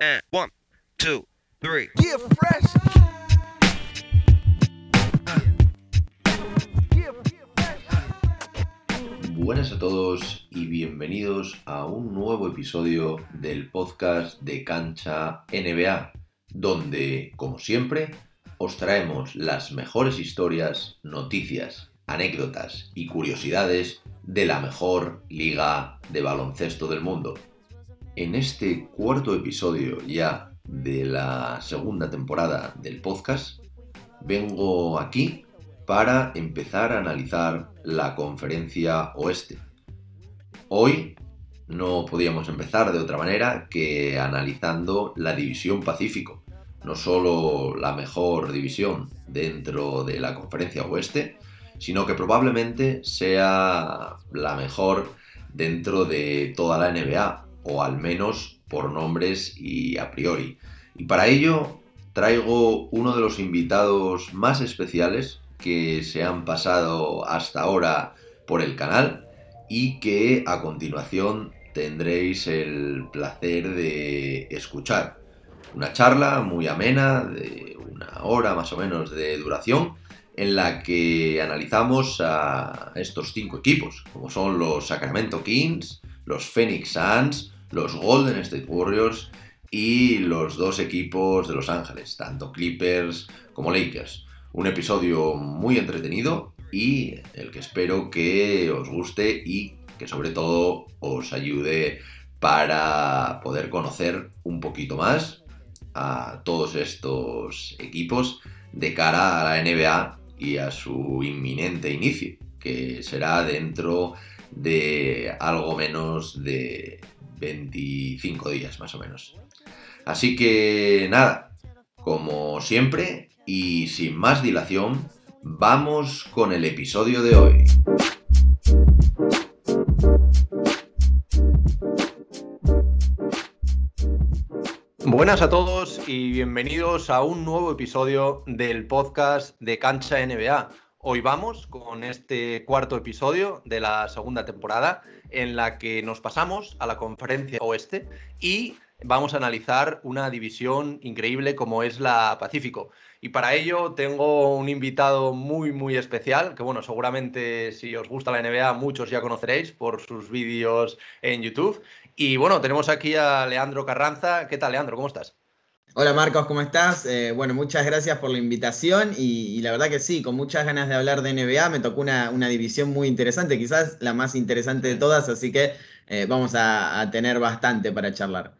And one, two, three. Get fresh. Buenas a todos y bienvenidos a un nuevo episodio del podcast de Cancha NBA, donde, como siempre, os traemos las mejores historias, noticias, anécdotas y curiosidades de la mejor liga de baloncesto del mundo. En este cuarto episodio ya de la segunda temporada del podcast, vengo aquí para empezar a analizar la conferencia oeste. Hoy no podíamos empezar de otra manera que analizando la división Pacífico, no solo la mejor división dentro de la conferencia oeste, sino que probablemente sea la mejor dentro de toda la NBA, o al menos por nombres y a priori. Y para ello traigo uno de los invitados más especiales que se han pasado hasta ahora por el canal y que a continuación tendréis el placer de escuchar. Una charla muy amena de una hora más o menos de duración en la que analizamos a estos cinco equipos, como son los Sacramento Kings, los Phoenix Suns, los Golden State Warriors y los dos equipos de Los Ángeles, tanto Clippers como Lakers. Un episodio muy entretenido y el que espero que os guste y que sobre todo os ayude para poder conocer un poquito más a todos estos equipos de cara a la NBA y a su inminente inicio, que será dentro de algo menos de 25 días más o menos. Así que nada, como siempre y sin más dilación, vamos con el episodio de hoy. Buenas a todos y bienvenidos a un nuevo episodio del podcast de Cancha NBA. Hoy vamos con este cuarto episodio de la segunda temporada en la que nos pasamos a la conferencia oeste y vamos a analizar una división increíble como es la Pacífico. Y para ello tengo un invitado muy, muy especial, que bueno, seguramente si os gusta la NBA muchos ya conoceréis por sus vídeos en YouTube. Y bueno, tenemos aquí a Leandro Carranza. ¿Qué tal, Leandro? ¿Cómo estás? Hola Marcos, ¿cómo estás? Eh, bueno, muchas gracias por la invitación y, y, la verdad que sí, con muchas ganas de hablar de NBA, me tocó una, una división muy interesante, quizás la más interesante de todas, así que eh, vamos a, a tener bastante para charlar.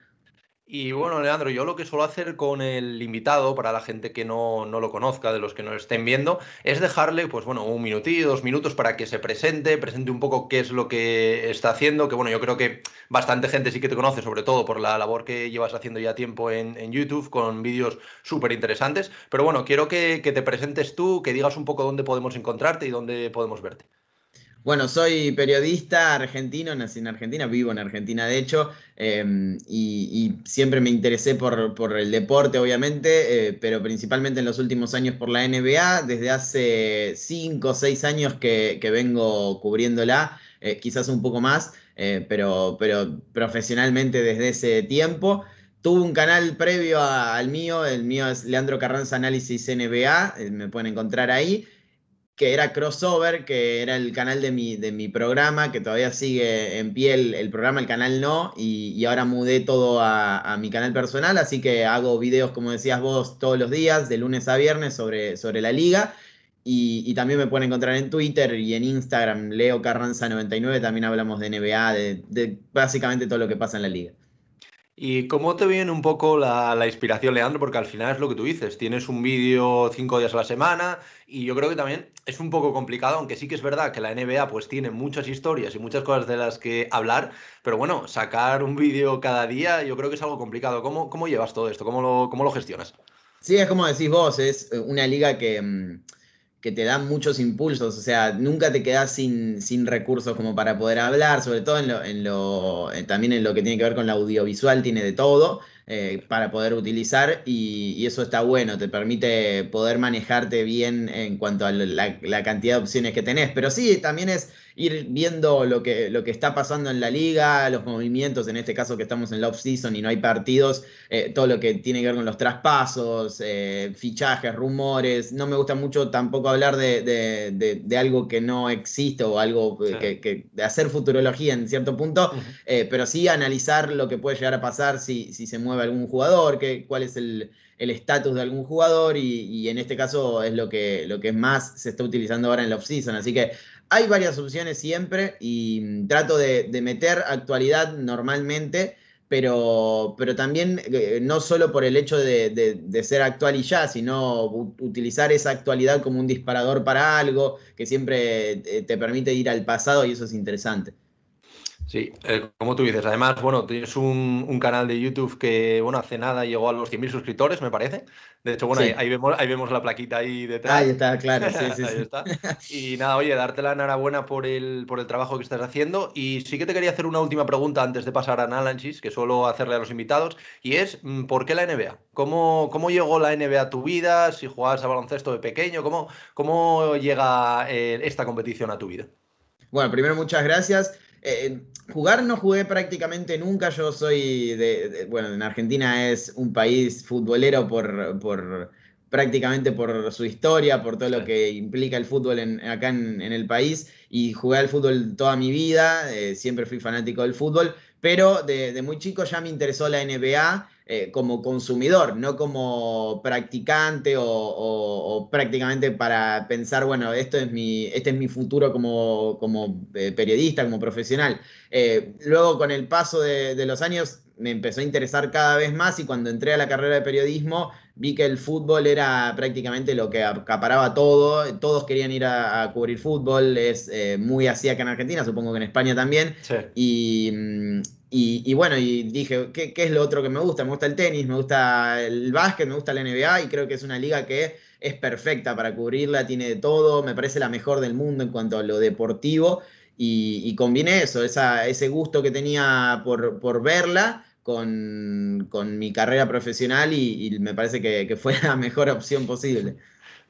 Y bueno, Leandro, yo lo que suelo hacer con el invitado, para la gente que no, no, lo conozca, de los que nos estén viendo, es dejarle, pues bueno, un minutillo, dos minutos para que se presente, presente un poco qué es lo que está haciendo, que bueno, yo creo que bastante gente sí que te conoce, sobre todo por la labor que llevas haciendo ya tiempo en, en YouTube, con vídeos súper interesantes. Pero bueno, quiero que, que te presentes tú, que digas un poco dónde podemos encontrarte y dónde podemos verte. Bueno, soy periodista argentino, nací en Argentina, vivo en Argentina de hecho, eh, y, siempre me interesé por, el deporte, obviamente, eh, pero principalmente en los últimos años por la NBA. Desde hace 5 o 6 años que, vengo cubriéndola, eh, quizás un poco más, eh, pero, profesionalmente desde ese tiempo. Tuve un canal previo al mío, el mío es Leandro Carranza Análisis NBA, me pueden encontrar ahí que era Crossover, que era el canal de mi, de mi programa, que todavía sigue en pie el, el programa, el canal no, y, y ahora mudé todo a, a, mi canal personal, así que hago videos, como decías vos, todos los días, de lunes a viernes, sobre, sobre la liga. Y, y también me pueden encontrar en Twitter y en Instagram, Leo Carranza99, también hablamos de NBA, de, de básicamente todo lo que pasa en la liga. ¿Y cómo te viene un poco la, la, inspiración, Leandro? Porque al final es lo que tú dices, tienes un vídeo cinco días a la semana y yo creo que también es un poco complicado, aunque sí que es verdad que la NBA pues tiene muchas historias y muchas cosas de las que hablar, pero bueno, sacar un vídeo cada día yo creo que es algo complicado. ¿Cómo, cómo llevas todo esto? ¿Cómo lo, ¿Cómo lo gestionas? Sí, es como decís vos, es una liga que mm, que te dan muchos impulsos, o sea, nunca te quedas sin, sin recursos como para poder hablar, sobre todo en lo, en lo, también en lo que tiene que ver con la audiovisual, tiene de todo eh, para poder utilizar y, y, eso está bueno, te permite poder manejarte bien en cuanto a la, la, cantidad de opciones que tenés, pero sí, también es ir viendo lo que, lo que está pasando en la liga, los movimientos, en este caso que estamos en la off-season y no hay partidos, eh, todo lo que tiene que ver con los traspasos, eh, fichajes, rumores. No me gusta mucho tampoco hablar de, algo que no existe o algo que, de hacer futurología en cierto punto, pero sí analizar lo que puede llegar a pasar si, si se mueve algún jugador, que, cuál es el estatus de algún jugador y, en este caso es lo que, lo que más se está utilizando ahora en la off-season. Así que hay varias opciones siempre y mm, trato de, meter actualidad normalmente, pero, pero también eh, no solo por el hecho de, ser actual y ya, sino utilizar esa actualidad como un disparador para algo que siempre eh, te permite ir al pasado y eso es interesante. Sí, eh, como tú dices, además, bueno, tienes un, canal de YouTube que, bueno, hace nada llegó a los 100.000 suscriptores, me parece. De hecho, bueno, ahí, vemos, ahí vemos la plaquita ahí detrás. Ahí está, claro, sí, sí. ahí está. Y nada, oye, darte la enhorabuena por el, por el trabajo que estás haciendo. Y sí que te quería hacer una última pregunta antes de pasar a análisis, que suelo hacerle a los invitados, y es, mm, ¿por qué la NBA? ¿Cómo, cómo llegó la NBA a tu vida? Si jugabas a baloncesto de pequeño, ¿cómo, cómo llega eh, esta competición a tu vida? Bueno, primero muchas gracias. Eh, jugar no jugué prácticamente nunca. Yo soy de, bueno, en Argentina es un país futbolero por, por prácticamente por su historia, por todo lo que implica el fútbol acá en, el país. Y jugué al fútbol toda mi vida, eh, siempre fui fanático del fútbol, pero de, muy chico ya me interesó la NBA. Eh, como consumidor, no como practicante o, prácticamente para pensar, bueno, esto es mi, este es mi futuro como, como eh, periodista, como profesional. Eh, luego, con el paso de, los años, me empezó a interesar cada vez más y cuando entré a la carrera de periodismo vi que el fútbol era prácticamente lo que acaparaba todo, todos querían ir a, cubrir fútbol, es muy así acá en Argentina, supongo que en España también, y, y, bueno, y dije, ¿qué, es lo otro que me gusta? Me gusta el tenis, me gusta el básquet, me gusta la NBA y creo que es una liga que es perfecta para cubrirla, tiene de todo, me parece la mejor del mundo en cuanto a lo deportivo y, combiné eso, ese gusto que tenía por, verla con, mi carrera profesional y, me parece que fue la mejor opción posible.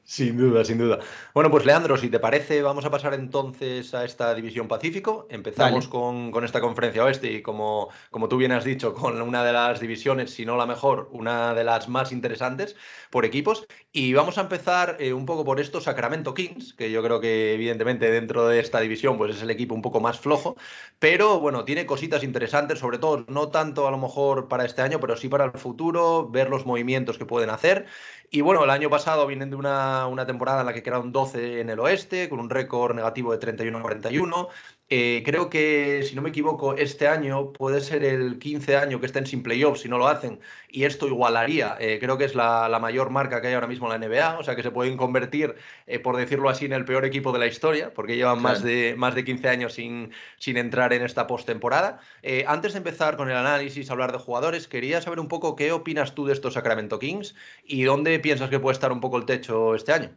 Sin duda, sin duda. Bueno, pues Leandro, si te parece, vamos a pasar entonces a esta división Pacífico. Empezamos con, esta conferencia oeste y como, como tú bien has dicho, con una de las divisiones, si no la mejor, una de las más interesantes por equipos. Y vamos a empezar eh, un poco por esto, Sacramento Kings, que yo creo que evidentemente dentro de esta división pues es el equipo un poco más flojo, pero bueno, tiene cositas interesantes, sobre todo no tanto a lo mejor para este año, pero sí para el futuro, ver los movimientos que pueden hacer. Y bueno, el año pasado vienen de una, una temporada en la que quedaron 12 en el oeste, con un récord negativo de 31-41. Eh, creo que, si no me equivoco, este año puede ser el 15 año que estén sin playoffs si no lo hacen, y esto igualaría, eh, creo que es la, mayor marca que hay ahora mismo en la NBA, o sea que se pueden convertir, eh, por decirlo así, en el peor equipo de la historia, porque llevan más, de, más de 15 años sin, sin entrar en esta postemporada. antes de empezar con el análisis, hablar de jugadores, quería saber un poco qué opinas tú de estos Sacramento Kings y dónde piensas que puede estar un poco el techo este año.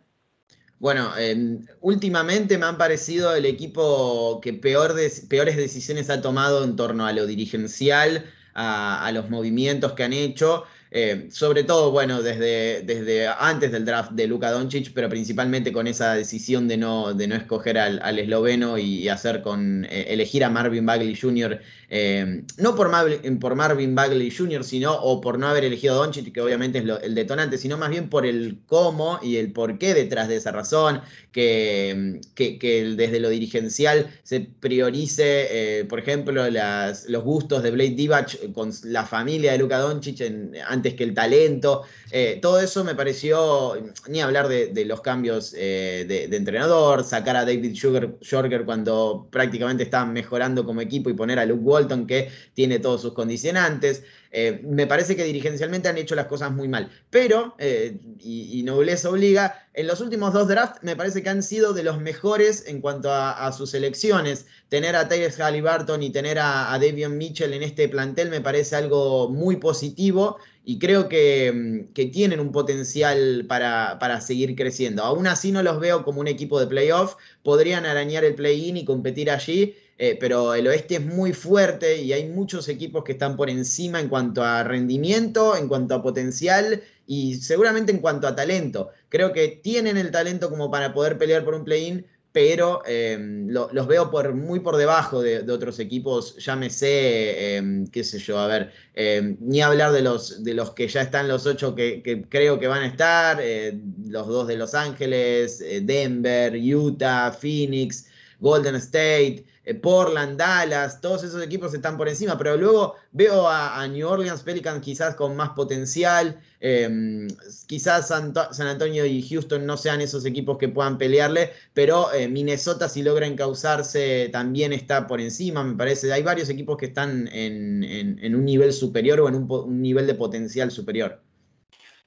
Bueno, em, últimamente me han parecido el equipo que peor peores decisiones ha tomado en torno a lo dirigencial, a los movimientos que han hecho. Eh, sobre todo, bueno, desde, desde antes del draft de Luka Doncic, pero principalmente con esa decisión de no, de no escoger al, esloveno y, hacer con eh, elegir a Marvin Bagley Jr., eh, no por, Marvin Bagley Jr., sino o por no haber elegido a Doncic, que obviamente es el detonante, sino más bien por el cómo y el por qué detrás de esa razón, que, que, desde lo dirigencial se priorice, por ejemplo, los gustos de Blade Divac con la familia de Luka Doncic en, antes que el talento. Eh, todo eso me pareció, ni hablar de, los cambios eh, de, entrenador, sacar a David Jorger cuando prácticamente estaban mejorando como equipo y poner a Luke Walton que tiene todos sus condicionantes. Eh, me parece que dirigencialmente han hecho las cosas muy mal. Pero, eh, y, nobleza obliga, en los últimos dos drafts me parece que han sido de los mejores en cuanto a, sus elecciones. Tener a Tyrese Halliburton y tener a, a Davion Mitchell en este plantel me parece algo muy positivo y creo que, mm, tienen un potencial para, para, seguir creciendo. Aún así no los veo como un equipo de playoff, podrían arañar el play-in y competir allí, eh, pero el oeste es muy fuerte y hay muchos equipos que están por encima en cuanto a rendimiento, en cuanto a potencial y seguramente en cuanto a talento. Creo que tienen el talento como para poder pelear por un play-in, pero em, los veo muy por debajo de, otros equipos, llámese, eh, qué sé yo, a ver, em, ni hablar de los, de los que ya están los ocho que, creo que van a estar, eh, los dos de Los Ángeles, eh, Denver, Utah, Phoenix, Golden State. Eh, Portland, Dallas, todos esos equipos están por encima, pero luego veo a, New Orleans Pelicans quizás con más potencial, em, quizás San, Antonio y Houston no sean esos equipos que puedan pelearle, pero eh, Minnesota si logra encauzarse también está por encima, me parece. Hay varios equipos que están en, un nivel superior o en un nivel de potencial superior.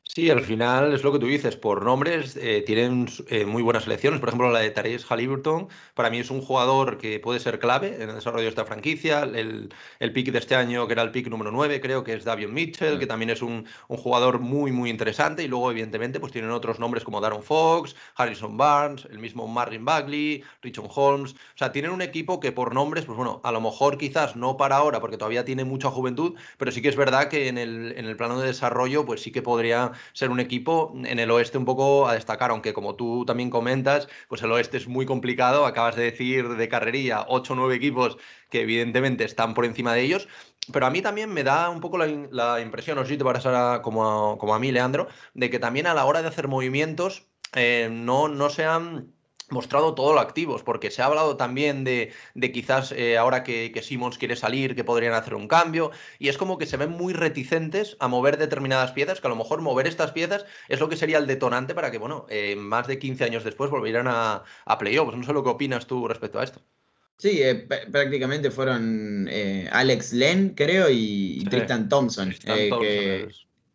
Sí, al final es lo que tú dices, por nombres eh, tienen eh, muy buenas selecciones. Por ejemplo, la de Therese Halliburton, para mí es un jugador que puede ser clave en el desarrollo de esta franquicia. El, el pick de este año, que era el pick número 9, creo que es Davion Mitchell, que también es un, jugador muy, muy interesante. Y luego, evidentemente, pues tienen otros nombres como Darren Fox, Harrison Barnes, el mismo Marvin Bagley, Richard Holmes. O sea, tienen un equipo que por nombres, pues bueno, a lo mejor quizás no para ahora, porque todavía tiene mucha juventud, pero sí que es verdad que en el, en el plano de desarrollo, pues sí que podría ser un equipo en el oeste un poco a destacar, aunque como tú también comentas, pues el oeste es muy complicado, acabas de decir de carrería, 8 o 9 equipos que evidentemente están por encima de ellos, pero a mí también me da un poco la, impresión, no sé si te como a, como a mí, Leandro, de que también a la hora de hacer movimientos eh, no, no sean mostrado todo lo activos, porque se ha hablado también de, quizás eh, ahora que, que Simmons quiere salir, que podrían hacer un cambio, y es como que se ven muy reticentes a mover determinadas piezas, que a lo mejor mover estas piezas es lo que sería el detonante para que, bueno, eh, más de 15 años después volvieran a, a playoffs. No sé lo que opinas tú respecto a esto. Sí, eh, prácticamente fueron Alex Len, creo, y, Tristan Thompson. que,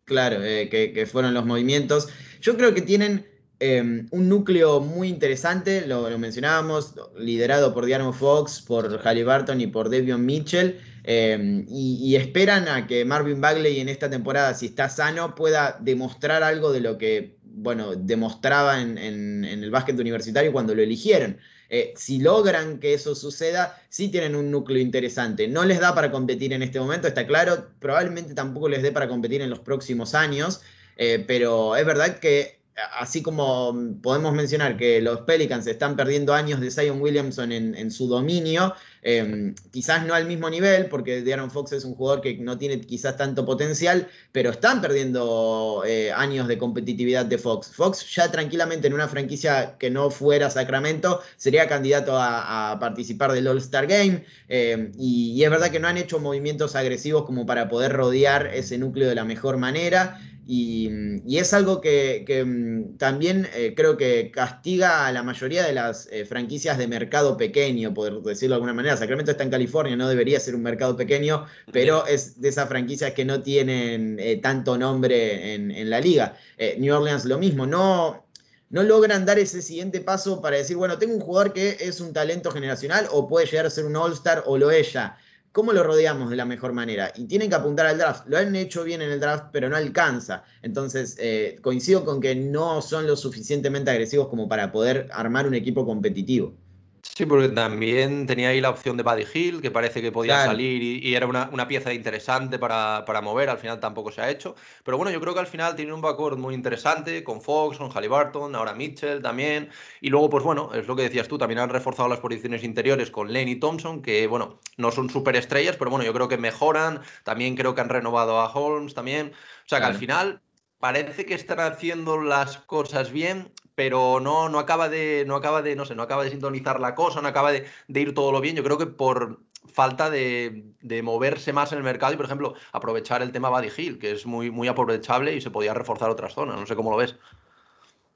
claro, que, que fueron los movimientos. Yo creo que tienen Em, un núcleo muy interesante, lo, mencionábamos, liderado por Diano Fox, por Halliburton y por Devion Mitchell, em, y, esperan a que Marvin Bagley en esta temporada, si está sano, pueda demostrar algo de lo que, bueno, demostraba en, el básquet universitario cuando lo eligieron. Eh, si logran que eso suceda, sí tienen un núcleo interesante. No les da para competir en este momento, está claro, probablemente tampoco les dé para competir en los próximos años, eh, pero es verdad que así como podemos mencionar que los Pelicans están perdiendo años de Zion Williamson en, su dominio, em, quizás no al mismo nivel, porque De'Aaron Fox es un jugador que no tiene quizás tanto potencial, pero están perdiendo eh, años de competitividad de Fox. Fox ya tranquilamente en una franquicia que no fuera Sacramento sería candidato a, participar del All-Star Game, em, y, y es verdad que no han hecho movimientos agresivos como para poder rodear ese núcleo de la mejor manera. Y, es algo que, mm, también eh, creo que castiga a la mayoría de las eh, franquicias de mercado pequeño, por decirlo de alguna manera. Sacramento está en California, no debería ser un mercado pequeño, pero es de esas franquicias que no tienen eh, tanto nombre en, la liga. New Orleans lo mismo, no, no logran dar ese siguiente paso para decir, bueno, tengo un jugador que es un talento generacional o puede llegar a ser un All-Star o lo es ya. ¿Cómo lo rodeamos de la mejor manera? Y tienen que apuntar al draft. Lo han hecho bien en el draft, pero no alcanza. Entonces, eh, coincido con que no son lo suficientemente agresivos como para poder armar un equipo competitivo. Sí, porque también tenía ahí la opción de Buddy Hill, que parece que podía salir y, era una, pieza interesante para, mover, al final tampoco se ha hecho. Pero bueno, yo creo que al final tiene un backcourt muy interesante con Fox, con Halliburton, ahora Mitchell también. Y luego, pues bueno, es lo que decías tú, también han reforzado las posiciones interiores con Lenny Thompson, que bueno, no son superestrellas, pero bueno, yo creo que mejoran. También creo que han renovado a Holmes también. O sea que al final parece que están haciendo las cosas bien, pero no, no acaba de, no acaba de, no sé, no acaba de sintonizar la cosa, no acaba de, ir todo lo bien. Yo creo que por falta de, moverse más en el mercado y, por ejemplo, aprovechar el tema Buddy Hill, que es muy, muy aprovechable y se podía reforzar otras zonas. No sé cómo lo ves.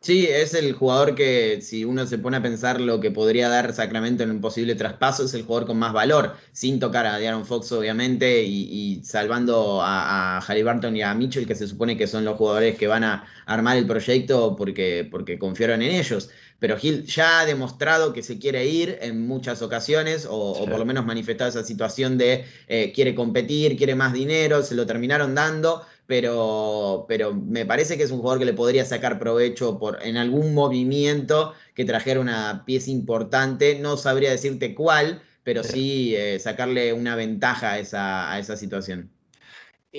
Sí, es el jugador que, si uno se pone a pensar lo que podría dar Sacramento en un posible traspaso, es el jugador con más valor, sin tocar a De'Aaron Fox, obviamente, y, salvando a, a Halliburton y a Mitchell, que se supone que son los jugadores que van a armar el proyecto porque, porque confiaron en ellos. Pero Hill ya ha demostrado que se quiere ir en muchas ocasiones, o, por lo menos manifestado esa situación de eh, quiere competir, quiere más dinero, se lo terminaron dando pero, pero me parece que es un jugador que le podría sacar provecho por, en algún movimiento que trajera una pieza importante. No sabría decirte cuál, pero sí eh, sacarle una ventaja a esa, a esa situación.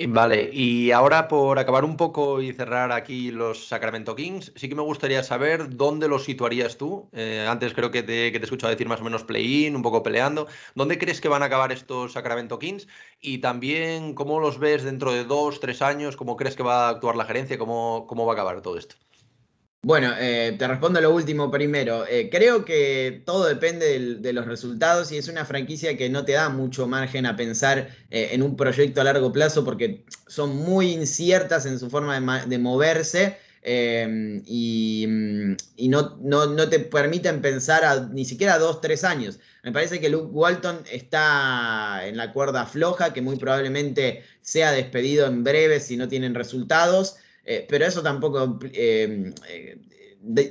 Vale, y ahora por acabar un poco y cerrar aquí los Sacramento Kings, sí que me gustaría saber dónde los situarías tú. Eh, antes creo que te, que te he escuchado decir más o menos play-in, un poco peleando. ¿Dónde crees que van a acabar estos Sacramento Kings? Y también, ¿cómo los ves dentro de dos, tres años? ¿Cómo crees que va a actuar la gerencia? ¿Cómo, cómo va a acabar todo esto? Bueno, eh, te respondo lo último primero. Eh, creo que todo depende de los resultados y es una franquicia que no te da mucho margen a pensar eh, en un proyecto a largo plazo porque son muy inciertas en su forma de, moverse y, no, te permiten pensar ni siquiera a dos, tres años. Me parece que Luke Walton está en la cuerda floja, que muy probablemente sea despedido en breve si no tienen resultados. Eh, pero eso tampoco eh, eh,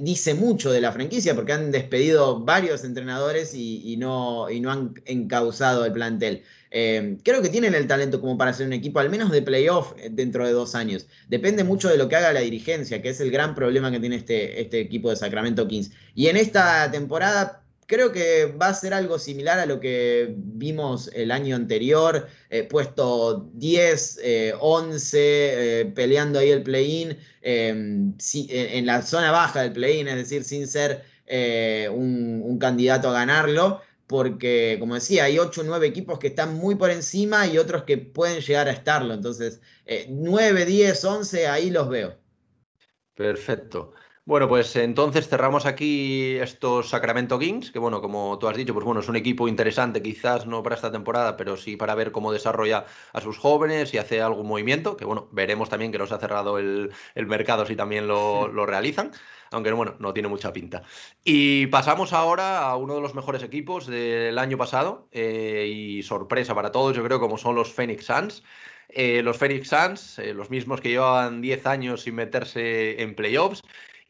dice mucho de la franquicia porque han despedido varios entrenadores y, no, no, han encauzado el plantel. creo que tienen el talento como para ser un equipo, al menos de playoff, dentro de dos años. Depende mucho de lo que haga la dirigencia, que es el gran problema que tiene este, este equipo de Sacramento Kings. Y en esta temporada Creo que va a ser algo similar a lo que vimos el año anterior, eh, puesto 10, 11, eh, eh, peleando ahí el play-in, em, en la zona baja del play-in, es decir, sin ser un, candidato a ganarlo, porque, como decía, hay 8 o 9 equipos que están muy por encima y otros que pueden llegar a estarlo. Entonces, 9, 10, 11, ahí los veo. Perfecto. Bueno, pues entonces cerramos aquí estos Sacramento Kings, que bueno, como tú has dicho, pues bueno, es un equipo interesante, quizás no para esta temporada, pero sí para ver cómo desarrolla a sus jóvenes y hace algún movimiento, que bueno, veremos también que nos ha cerrado el, mercado si también lo, realizan, aunque bueno, no tiene mucha pinta. Y pasamos ahora a uno de los mejores equipos del año pasado, eh, y sorpresa para todos, yo creo, como son los Phoenix Suns. Eh, los Phoenix Suns, eh, los mismos que llevan 10 años sin meterse en playoffs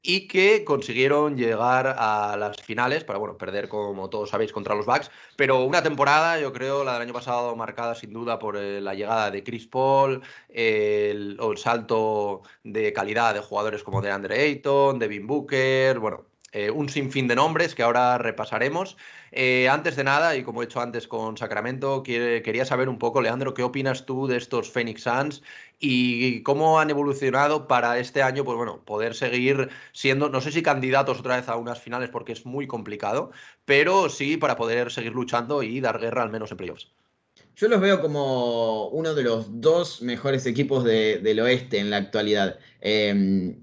y que consiguieron llegar a las finales para bueno, perder, como todos sabéis, contra los Bucks. Pero una temporada, yo creo, la del año pasado, marcada sin duda por eh, la llegada de Chris Paul, el, salto de calidad de jugadores como de Andre Ayton, Devin Booker, bueno, eh, un sinfín de nombres que ahora repasaremos. Eh, antes de nada, y como he hecho antes con Sacramento, quería saber un poco, Leandro, ¿qué opinas tú de estos Phoenix Suns y cómo han evolucionado para este año, pues bueno, poder seguir siendo, no sé si candidatos otra vez a unas finales porque es muy complicado, pero sí para poder seguir luchando y dar guerra al menos en playoffs? Yo los veo como uno de los dos mejores equipos del oeste en la actualidad. Em,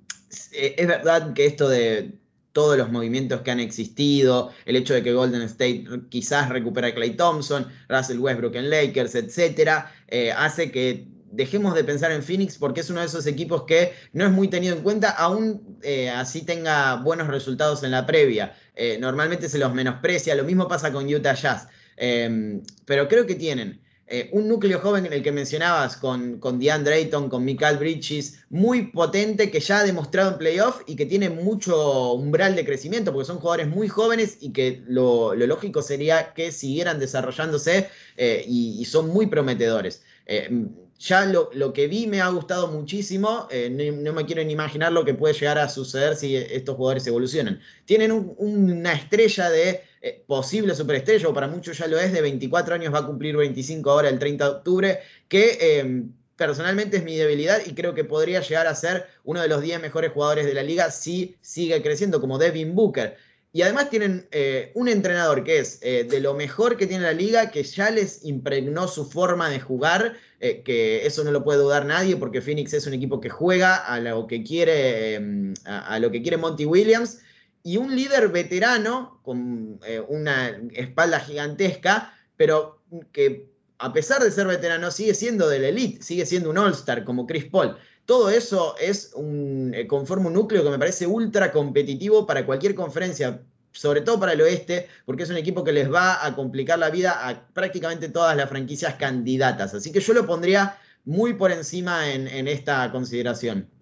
es verdad que esto de todos los movimientos que han existido, el hecho de que Golden State quizás recupera a Clay Thompson, Russell Westbrook en Lakers, etcétera, eh, hace que dejemos de pensar en Phoenix porque es uno de esos equipos que no es muy tenido en cuenta, aún eh, así tenga buenos resultados en la previa. Eh, normalmente se los menosprecia, lo mismo pasa con Utah Jazz. pero creo que tienen eh, un núcleo joven en el que mencionabas con, con DeAndre Ayton, con Michael Bridges, muy potente, que ya ha demostrado en playoff y que tiene mucho umbral de crecimiento, porque son jugadores muy jóvenes y que lo, lógico sería que siguieran desarrollándose eh, y, son muy prometedores. Eh, ya lo, que vi me ha gustado muchísimo, no, me quiero ni imaginar lo que puede llegar a suceder si estos jugadores evolucionan. Tienen una estrella de eh, posible superestrella, o para muchos ya lo es, de 24 años, va a cumplir 25 ahora el 30 de octubre, que em, personalmente es mi debilidad y creo que podría llegar a ser uno de los 10 mejores jugadores de la liga si sigue creciendo, como Devin Booker. Y además tienen eh, un entrenador que es eh, de lo mejor que tiene la liga, que ya les impregnó su forma de jugar, que eso no lo puede dudar nadie, porque Phoenix es un equipo que juega a lo que quiere, em, a lo que quiere Monty Williams y un líder veterano con eh, una espalda gigantesca, pero que a pesar de ser veterano sigue siendo del elite, sigue siendo un all-star como Chris Paul. Todo eso es un, eh, un núcleo que me parece ultra competitivo para cualquier conferencia, sobre todo para el oeste, porque es un equipo que les va a complicar la vida a prácticamente todas las franquicias candidatas. Así que yo lo pondría muy por encima en esta consideración.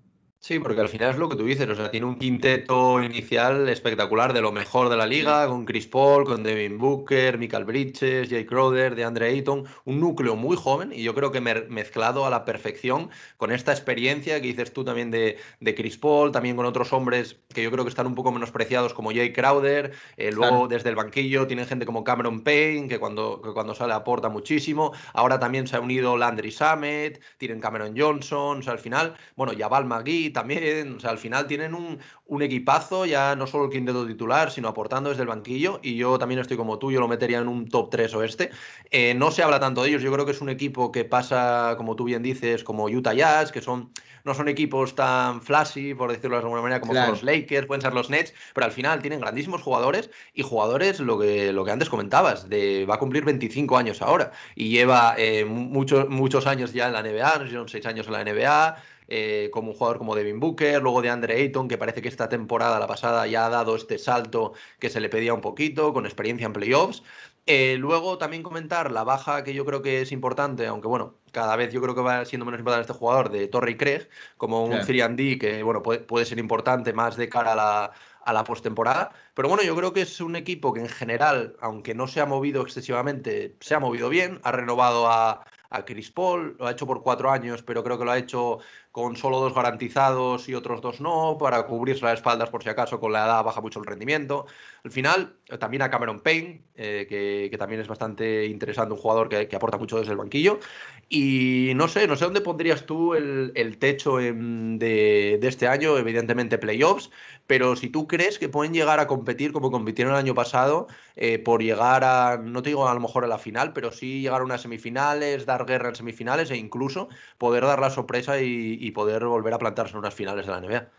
Sí, porque al final es lo que tú dices, o sea, tiene un quinteto inicial espectacular de lo mejor de la liga, con Chris Paul, con Devin Booker, Michael Bridges, Jay Crowder, de Andre Ayton, un núcleo muy joven y yo creo que mezclado a la perfección con esta experiencia que dices tú también de, de, Chris Paul, también con otros hombres que yo creo que están un poco menospreciados como Jay Crowder, eh, luego desde el banquillo tienen gente como Cameron Payne, que cuando, que cuando sale aporta muchísimo, ahora también se ha unido Landry Summit, tienen Cameron Johnson, o sea, al final, bueno, Jabal McGee, también, o sea, al final tienen un, un, equipazo, ya no solo el quinteto titular, sino aportando desde el banquillo, y yo también estoy como tú, yo lo metería en un top 3 oeste. Eh, no se habla tanto de ellos, yo creo que es un equipo que pasa, como tú bien dices, como Utah Jazz, que son no son equipos tan flashy, por decirlo de alguna manera, como son los Lakers, pueden ser los Nets, pero al final tienen grandísimos jugadores y jugadores, lo que, lo que antes comentabas, de va a cumplir 25 años ahora y lleva eh, muchos, muchos años ya en la NBA, no sé si son 6 años en la NBA, eh, como un jugador como Devin Booker, luego de Andre Ayton, que parece que esta temporada, la pasada, ya ha dado este salto que se le pedía un poquito, con experiencia en playoffs. Eh, luego también comentar la baja que yo creo que es importante, aunque bueno, cada vez yo creo que va siendo menos importante este jugador de Torrey Craig, como un 3D que bueno, puede, ser importante más de cara a la, a la postemporada. Pero bueno, yo creo que es un equipo que en general, aunque no se ha movido excesivamente, se ha movido bien, ha renovado a, a Chris Paul, lo ha hecho por cuatro años, pero creo que lo ha hecho con solo dos garantizados y otros dos no, para cubrirse las espaldas por si acaso con la edad baja mucho el rendimiento. Al final, también a Cameron Payne, eh, que, también es bastante interesante, un jugador que, aporta mucho desde el banquillo. Y no sé, no sé dónde pondrías tú el, techo de, este año, evidentemente playoffs, pero si tú crees que pueden llegar a competir como compitieron el año pasado, eh, por llegar a, no te digo a lo mejor a la final, pero sí llegar a unas semifinales, dar guerra en semifinales e incluso poder dar la sorpresa y, poder volver a plantarse en unas finales de la NBA.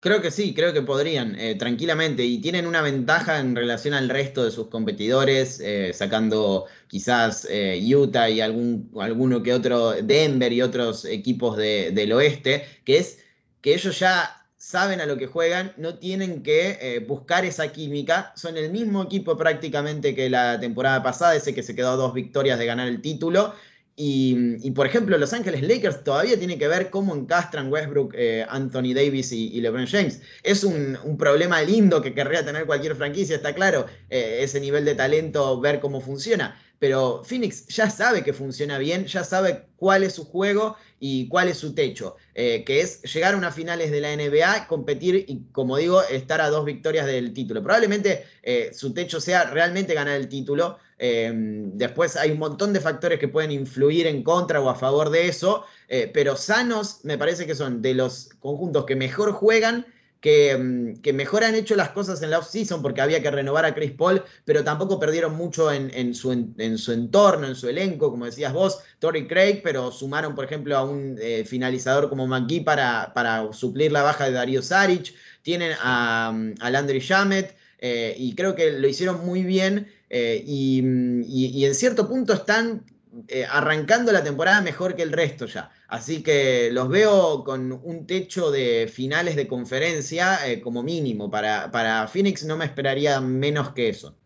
Creo que sí, creo que podrían, eh, tranquilamente, y tienen una ventaja en relación al resto de sus competidores, eh, sacando quizás Utah y algún, alguno que otro, Denver y otros equipos del oeste, que es que ellos ya saben a lo que juegan, no tienen que buscar esa química, son el mismo equipo prácticamente que la temporada pasada, ese que se quedó dos victorias de ganar el título, y, por ejemplo, Los Ángeles Lakers todavía tiene que ver cómo encastran Westbrook, eh, Anthony Davis y, LeBron James. Es un, problema lindo que querría tener cualquier franquicia, está claro, eh, ese nivel de talento, ver cómo funciona. Pero Phoenix ya sabe que funciona bien, ya sabe cuál es su juego y cuál es su techo, eh, que es llegar a unas finales de la NBA, competir y, como digo, estar a dos victorias del título. Probablemente su techo sea realmente ganar el título. Em, después hay un montón de factores que pueden influir en contra o a favor de eso, eh, pero sanos me parece que son de los conjuntos que mejor juegan, que, em, que mejor han hecho las cosas en la off-season porque había que renovar a Chris Paul, pero tampoco perdieron mucho en, su, en, su, entorno, en su elenco, como decías vos, Tory Craig, pero sumaron, por ejemplo, a un eh, finalizador como McGee para, para suplir la baja de Darío Saric, tienen a, a Landry Shamet, eh, y creo que lo hicieron muy bien eh, y, en cierto punto están eh, arrancando la temporada mejor que el resto ya. Así que los veo con un techo de finales de conferencia como mínimo. Para, para Phoenix no me esperaría menos que eso.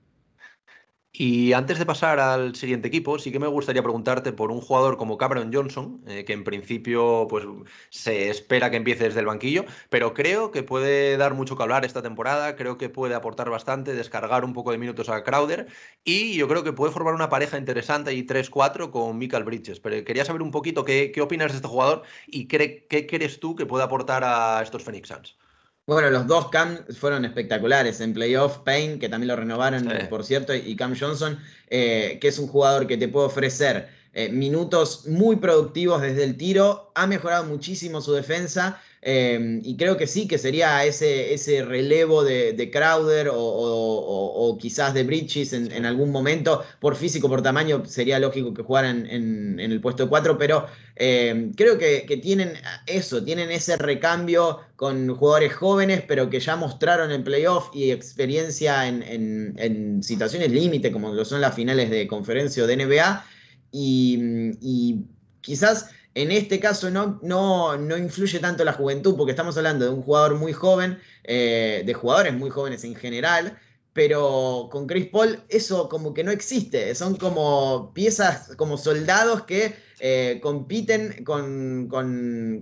Y antes de pasar al siguiente equipo, sí que me gustaría preguntarte por un jugador como Cameron Johnson, eh, que en principio pues, se espera que empiece desde el banquillo, pero creo que puede dar mucho que hablar esta temporada, creo que puede aportar bastante, descargar un poco de minutos a Crowder y yo creo que puede formar una pareja interesante y 3-4 con Michael Bridges. Pero quería saber un poquito qué, opinas de este jugador y qué crees tú que puede aportar a estos Phoenix Suns. Bueno, los dos Cam fueron espectaculares. En playoff, Payne, que también lo renovaron, por cierto, y Cam Johnson, eh, que es un jugador que te puede ofrecer eh, minutos muy productivos desde el tiro. Ha mejorado muchísimo su defensa. Em, y creo que sí, que sería ese, ese relevo de, Crowder o, quizás de Bridges en, algún momento. Por físico, por tamaño, sería lógico que jugaran en, el puesto de 4, pero em, creo que, tienen eso, tienen ese recambio con jugadores jóvenes, pero que ya mostraron en playoff y experiencia en, situaciones límite, como lo son las finales de conferencia o de NBA. Y quizás en este caso no, no, no, influye tanto la juventud, porque estamos hablando de un jugador muy joven, eh, de jugadores muy jóvenes en general, pero con Chris Paul eso como que no existe, son como piezas, como soldados que eh, compiten con,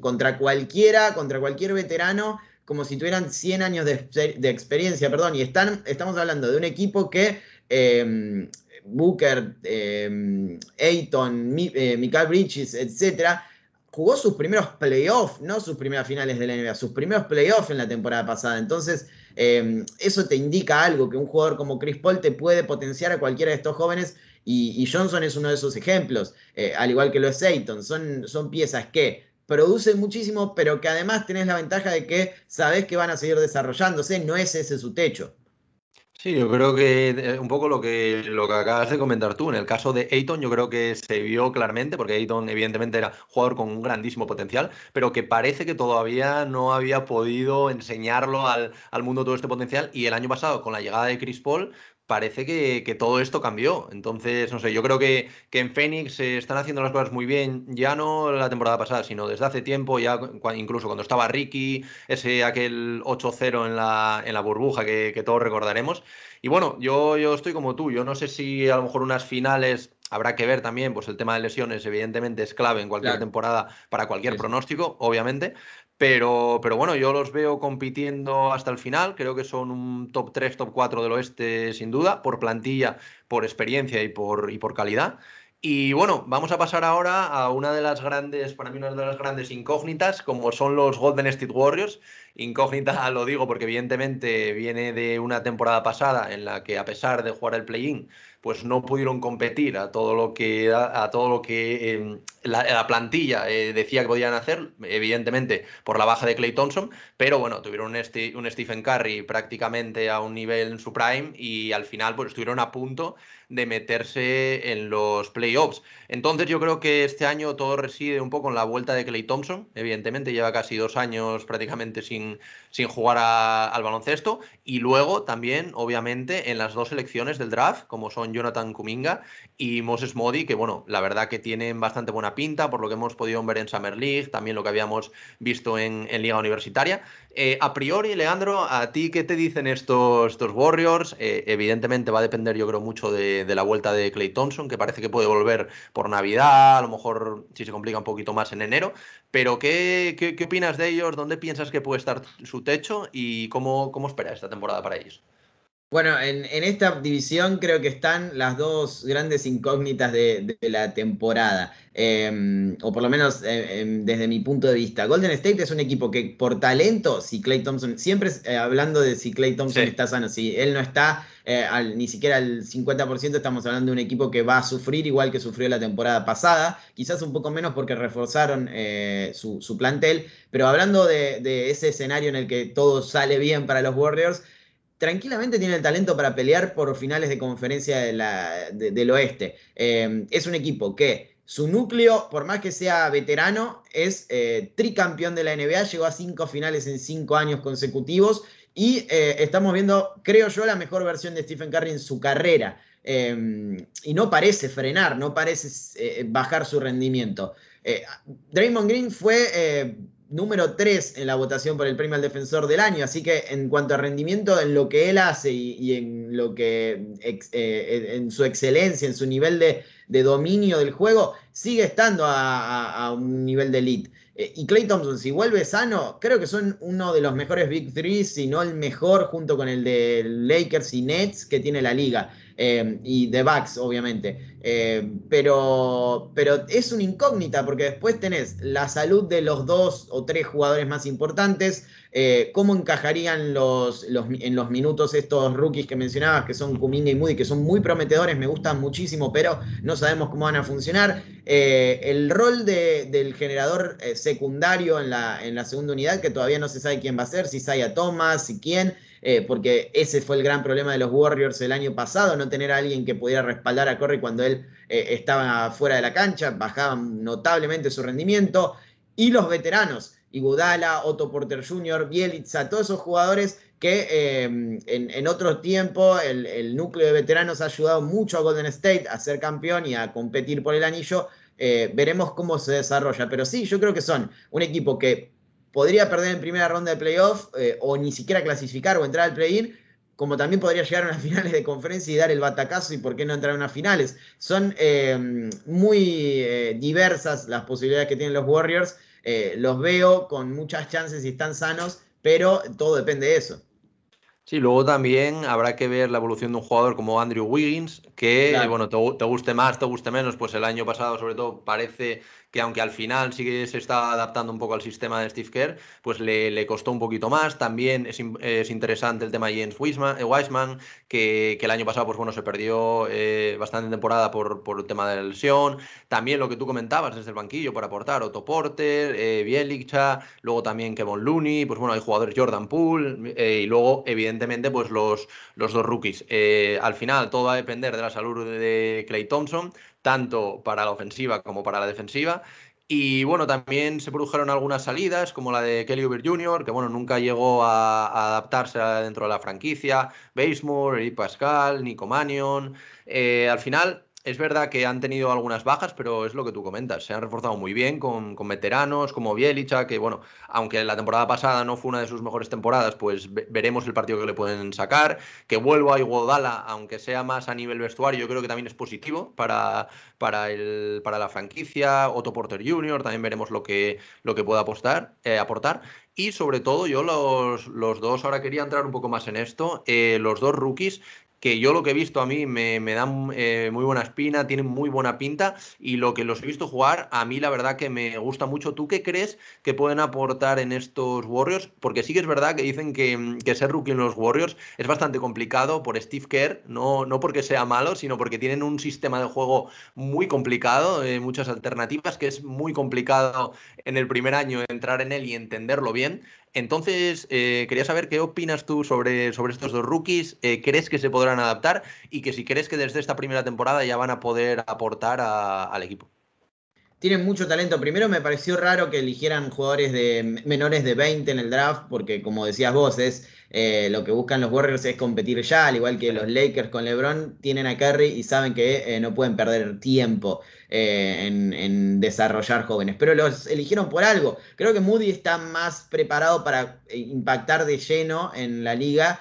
contra cualquiera, contra cualquier veterano, como si tuvieran 100 años de, experiencia, perdón, y están, estamos hablando de un equipo que em, Booker, eh, Michael Bridges, etcétera, jugó sus primeros playoffs, no sus primeras finales de la NBA, sus primeros playoffs en la temporada pasada. Entonces, em, eso te indica algo, que un jugador como Chris Paul te puede potenciar a cualquiera de estos jóvenes y, Johnson es uno de esos ejemplos, eh, al igual que lo es Ayton. Son, son piezas que producen muchísimo, pero que además tenés la ventaja de que sabés que van a seguir desarrollándose, no es ese su techo. Sí, yo creo que eh, un poco lo que, lo que acabas de comentar tú. En el caso de Ayton, yo creo que se vio claramente, porque Ayton evidentemente era jugador con un grandísimo potencial, pero que parece que todavía no había podido enseñarlo al, al mundo todo este potencial. Y el año pasado, con la llegada de Chris Paul, parece que, todo esto cambió. Entonces, no sé, yo creo que, que en Phoenix se están haciendo las cosas muy bien, ya no la temporada pasada, sino desde hace tiempo, ya incluso cuando estaba Ricky, ese aquel 8-0 en la, en la burbuja que, que, todos recordaremos. Y bueno, yo, yo estoy como tú, yo no sé si a lo mejor unas finales Habrá que ver también, pues el tema de lesiones, evidentemente, es clave en cualquier temporada para cualquier pronóstico, obviamente. Pero, pero bueno, yo los veo compitiendo hasta el final. Creo que son un top 3, top 4 del oeste, sin duda, por plantilla, por experiencia y por, y por calidad. Y bueno, vamos a pasar ahora a una de las grandes, para mí una de las grandes incógnitas, como son los Golden State Warriors. Incógnita lo digo porque evidentemente viene de una temporada pasada en la que a pesar de jugar el play-in, pues no pudieron competir a todo lo que, a, todo lo que em, la, plantilla eh, decía que podían hacer, evidentemente por la baja de Clay Thompson, pero bueno, tuvieron un, Stephen Curry prácticamente a un nivel en su prime y al final pues estuvieron a punto de meterse en los playoffs. Entonces yo creo que este año todo reside un poco en la vuelta de Clay Thompson, evidentemente lleva casi dos años prácticamente sin, sin jugar al baloncesto, y luego también, obviamente, en las dos selecciones del draft, como son Jonathan Kuminga y Moses Modi, que bueno, la verdad que tienen bastante buena pinta, por lo que hemos podido ver en Summer League, también lo que habíamos visto en, Liga Universitaria. Eh, a priori, Leandro, ¿a ti qué te dicen estos, estos Warriors? Eh, evidentemente va a depender, yo creo, mucho de, la vuelta de Clay Thompson, que parece que puede volver por Navidad, a lo mejor si se complica un poquito más en enero. Pero, ¿qué, qué, opinas de ellos? ¿Dónde piensas que puede estar su techo? ¿Y cómo, cómo espera esta temporada para ellos? Bueno, en, esta división creo que están las dos grandes incógnitas de, la temporada, em, o por lo menos eh, em, desde mi punto de vista. Golden State es un equipo que por talento, si Clay Thompson, siempre eh, hablando de si Clay Thompson está sano, si él no está eh, ni siquiera al 50%, estamos hablando de un equipo que va a sufrir igual que sufrió la temporada pasada, quizás un poco menos porque reforzaron su, plantel, pero hablando de ese escenario en el que todo sale bien para los Warriors, tranquilamente tiene el talento para pelear por finales de conferencia del oeste. Eh, es un equipo que su núcleo, por más que sea veterano, es eh, tricampeón de la NBA, llegó a cinco finales en cinco años consecutivos y eh, estamos viendo, creo yo, la mejor versión de Stephen Curry en su carrera. y no parece frenar, no parece bajar su rendimiento. Draymond Green fue número 3 en la votación por el premio al defensor del año, así que en cuanto a rendimiento, en lo que él hace y, en lo que eh, en su excelencia, en su nivel de, dominio del juego, sigue estando a, un nivel de elite. Eh, y Clay Thompson, si vuelve sano, creo que son uno de los mejores Big Threes, si no el mejor, junto con el de Lakers y Nets que tiene la liga. Eh, y de Bucks, obviamente. Eh, pero, pero es una incógnita porque después tenés la salud de los dos o tres jugadores más importantes, eh, cómo encajarían los, en los minutos estos rookies que mencionabas, que son Kuminga y Moody, que son muy prometedores, me gustan muchísimo, pero no sabemos cómo van a funcionar. el rol del generador secundario en la, en la segunda unidad, que todavía no se sabe quién va a ser, si Saya Thomas, si quién. Eh, porque ese fue el gran problema de los Warriors el año pasado, no tener a alguien que pudiera respaldar a Curry cuando él eh, estaba fuera de la cancha, bajaban notablemente su rendimiento. Y los veteranos, Igudala, Otto Porter Jr., Bielitsa, todos esos jugadores que eh, en, otro tiempo el, núcleo de veteranos ha ayudado mucho a Golden State a ser campeón y a competir por el anillo. veremos cómo se desarrolla. Pero sí, yo creo que son un equipo que podría perder en primera ronda de playoff eh, o ni siquiera clasificar o entrar al play-in, como también podría llegar a unas finales de conferencia y dar el batacazo y por qué no entrar a unas finales. Son eh, muy eh, diversas las posibilidades que tienen los Warriors. Los veo con muchas chances y están sanos, pero todo depende de eso. Sí, luego también habrá que ver la evolución de un jugador como Andrew Wiggins, que, bueno, te, te, guste más, te guste menos, pues el año pasado sobre todo parece que aunque al final sí que se está adaptando un poco al sistema de Steve Kerr, pues le, le costó un poquito más. También es, es, interesante el tema de James Wiseman, eh, que, que, el año pasado pues bueno, se perdió eh, bastante temporada por, por, el tema de la lesión. También lo que tú comentabas desde el banquillo por aportar, Otto Porter, eh, Bielicha, luego también Kevin Looney, pues bueno, hay jugadores Jordan Poole eh, y luego evidentemente pues los, los dos rookies. Al final todo va a depender de la salud de Clay Thompson, tanto para la ofensiva como para la defensiva. Y bueno, también se produjeron algunas salidas, como la de Kelly Oubre Jr., que bueno, nunca llegó a, adaptarse dentro de la franquicia, Basemore, Eric Pascal, Nico Manion. Eh, al final, es verdad que han tenido algunas bajas, pero es lo que tú comentas. Se han reforzado muy bien con, con veteranos como Bielicha, que bueno, aunque la temporada pasada no fue una de sus mejores temporadas, pues veremos el partido que le pueden sacar. Que vuelva a Iguodala, aunque sea más a nivel vestuario, yo creo que también es positivo para, para, el, para la franquicia. Otto Porter Jr., también veremos lo que, lo que pueda apostar, eh, aportar. Y sobre todo, yo los, los, dos, ahora quería entrar un poco más en esto, eh, los dos rookies que yo lo que he visto a mí me, me dan eh, muy buena espina, tienen muy buena pinta y lo que los he visto jugar, a mí la verdad que me gusta mucho. ¿Tú qué crees que pueden aportar en estos Warriors? Porque sí que es verdad que dicen que, que ser rookie en los Warriors es bastante complicado por Steve Kerr, no, no porque sea malo, sino porque tienen un sistema de juego muy complicado, eh, muchas alternativas, que es muy complicado en el primer año entrar en él y entenderlo bien. Entonces, eh, quería saber qué opinas tú sobre, sobre estos dos rookies. Eh, ¿Crees que se podrán adaptar? Y que si crees que desde esta primera temporada ya van a poder aportar al equipo. Tienen mucho talento. Primero me pareció raro que eligieran jugadores de menores de 20 en el draft, porque como decías vos, eh, lo que buscan los Warriors es competir ya, al igual que los Lakers con LeBron, tienen a Curry y saben que eh, no pueden perder tiempo eh, en, desarrollar jóvenes. Pero los eligieron por algo. Creo que Moody está más preparado para impactar de lleno en la liga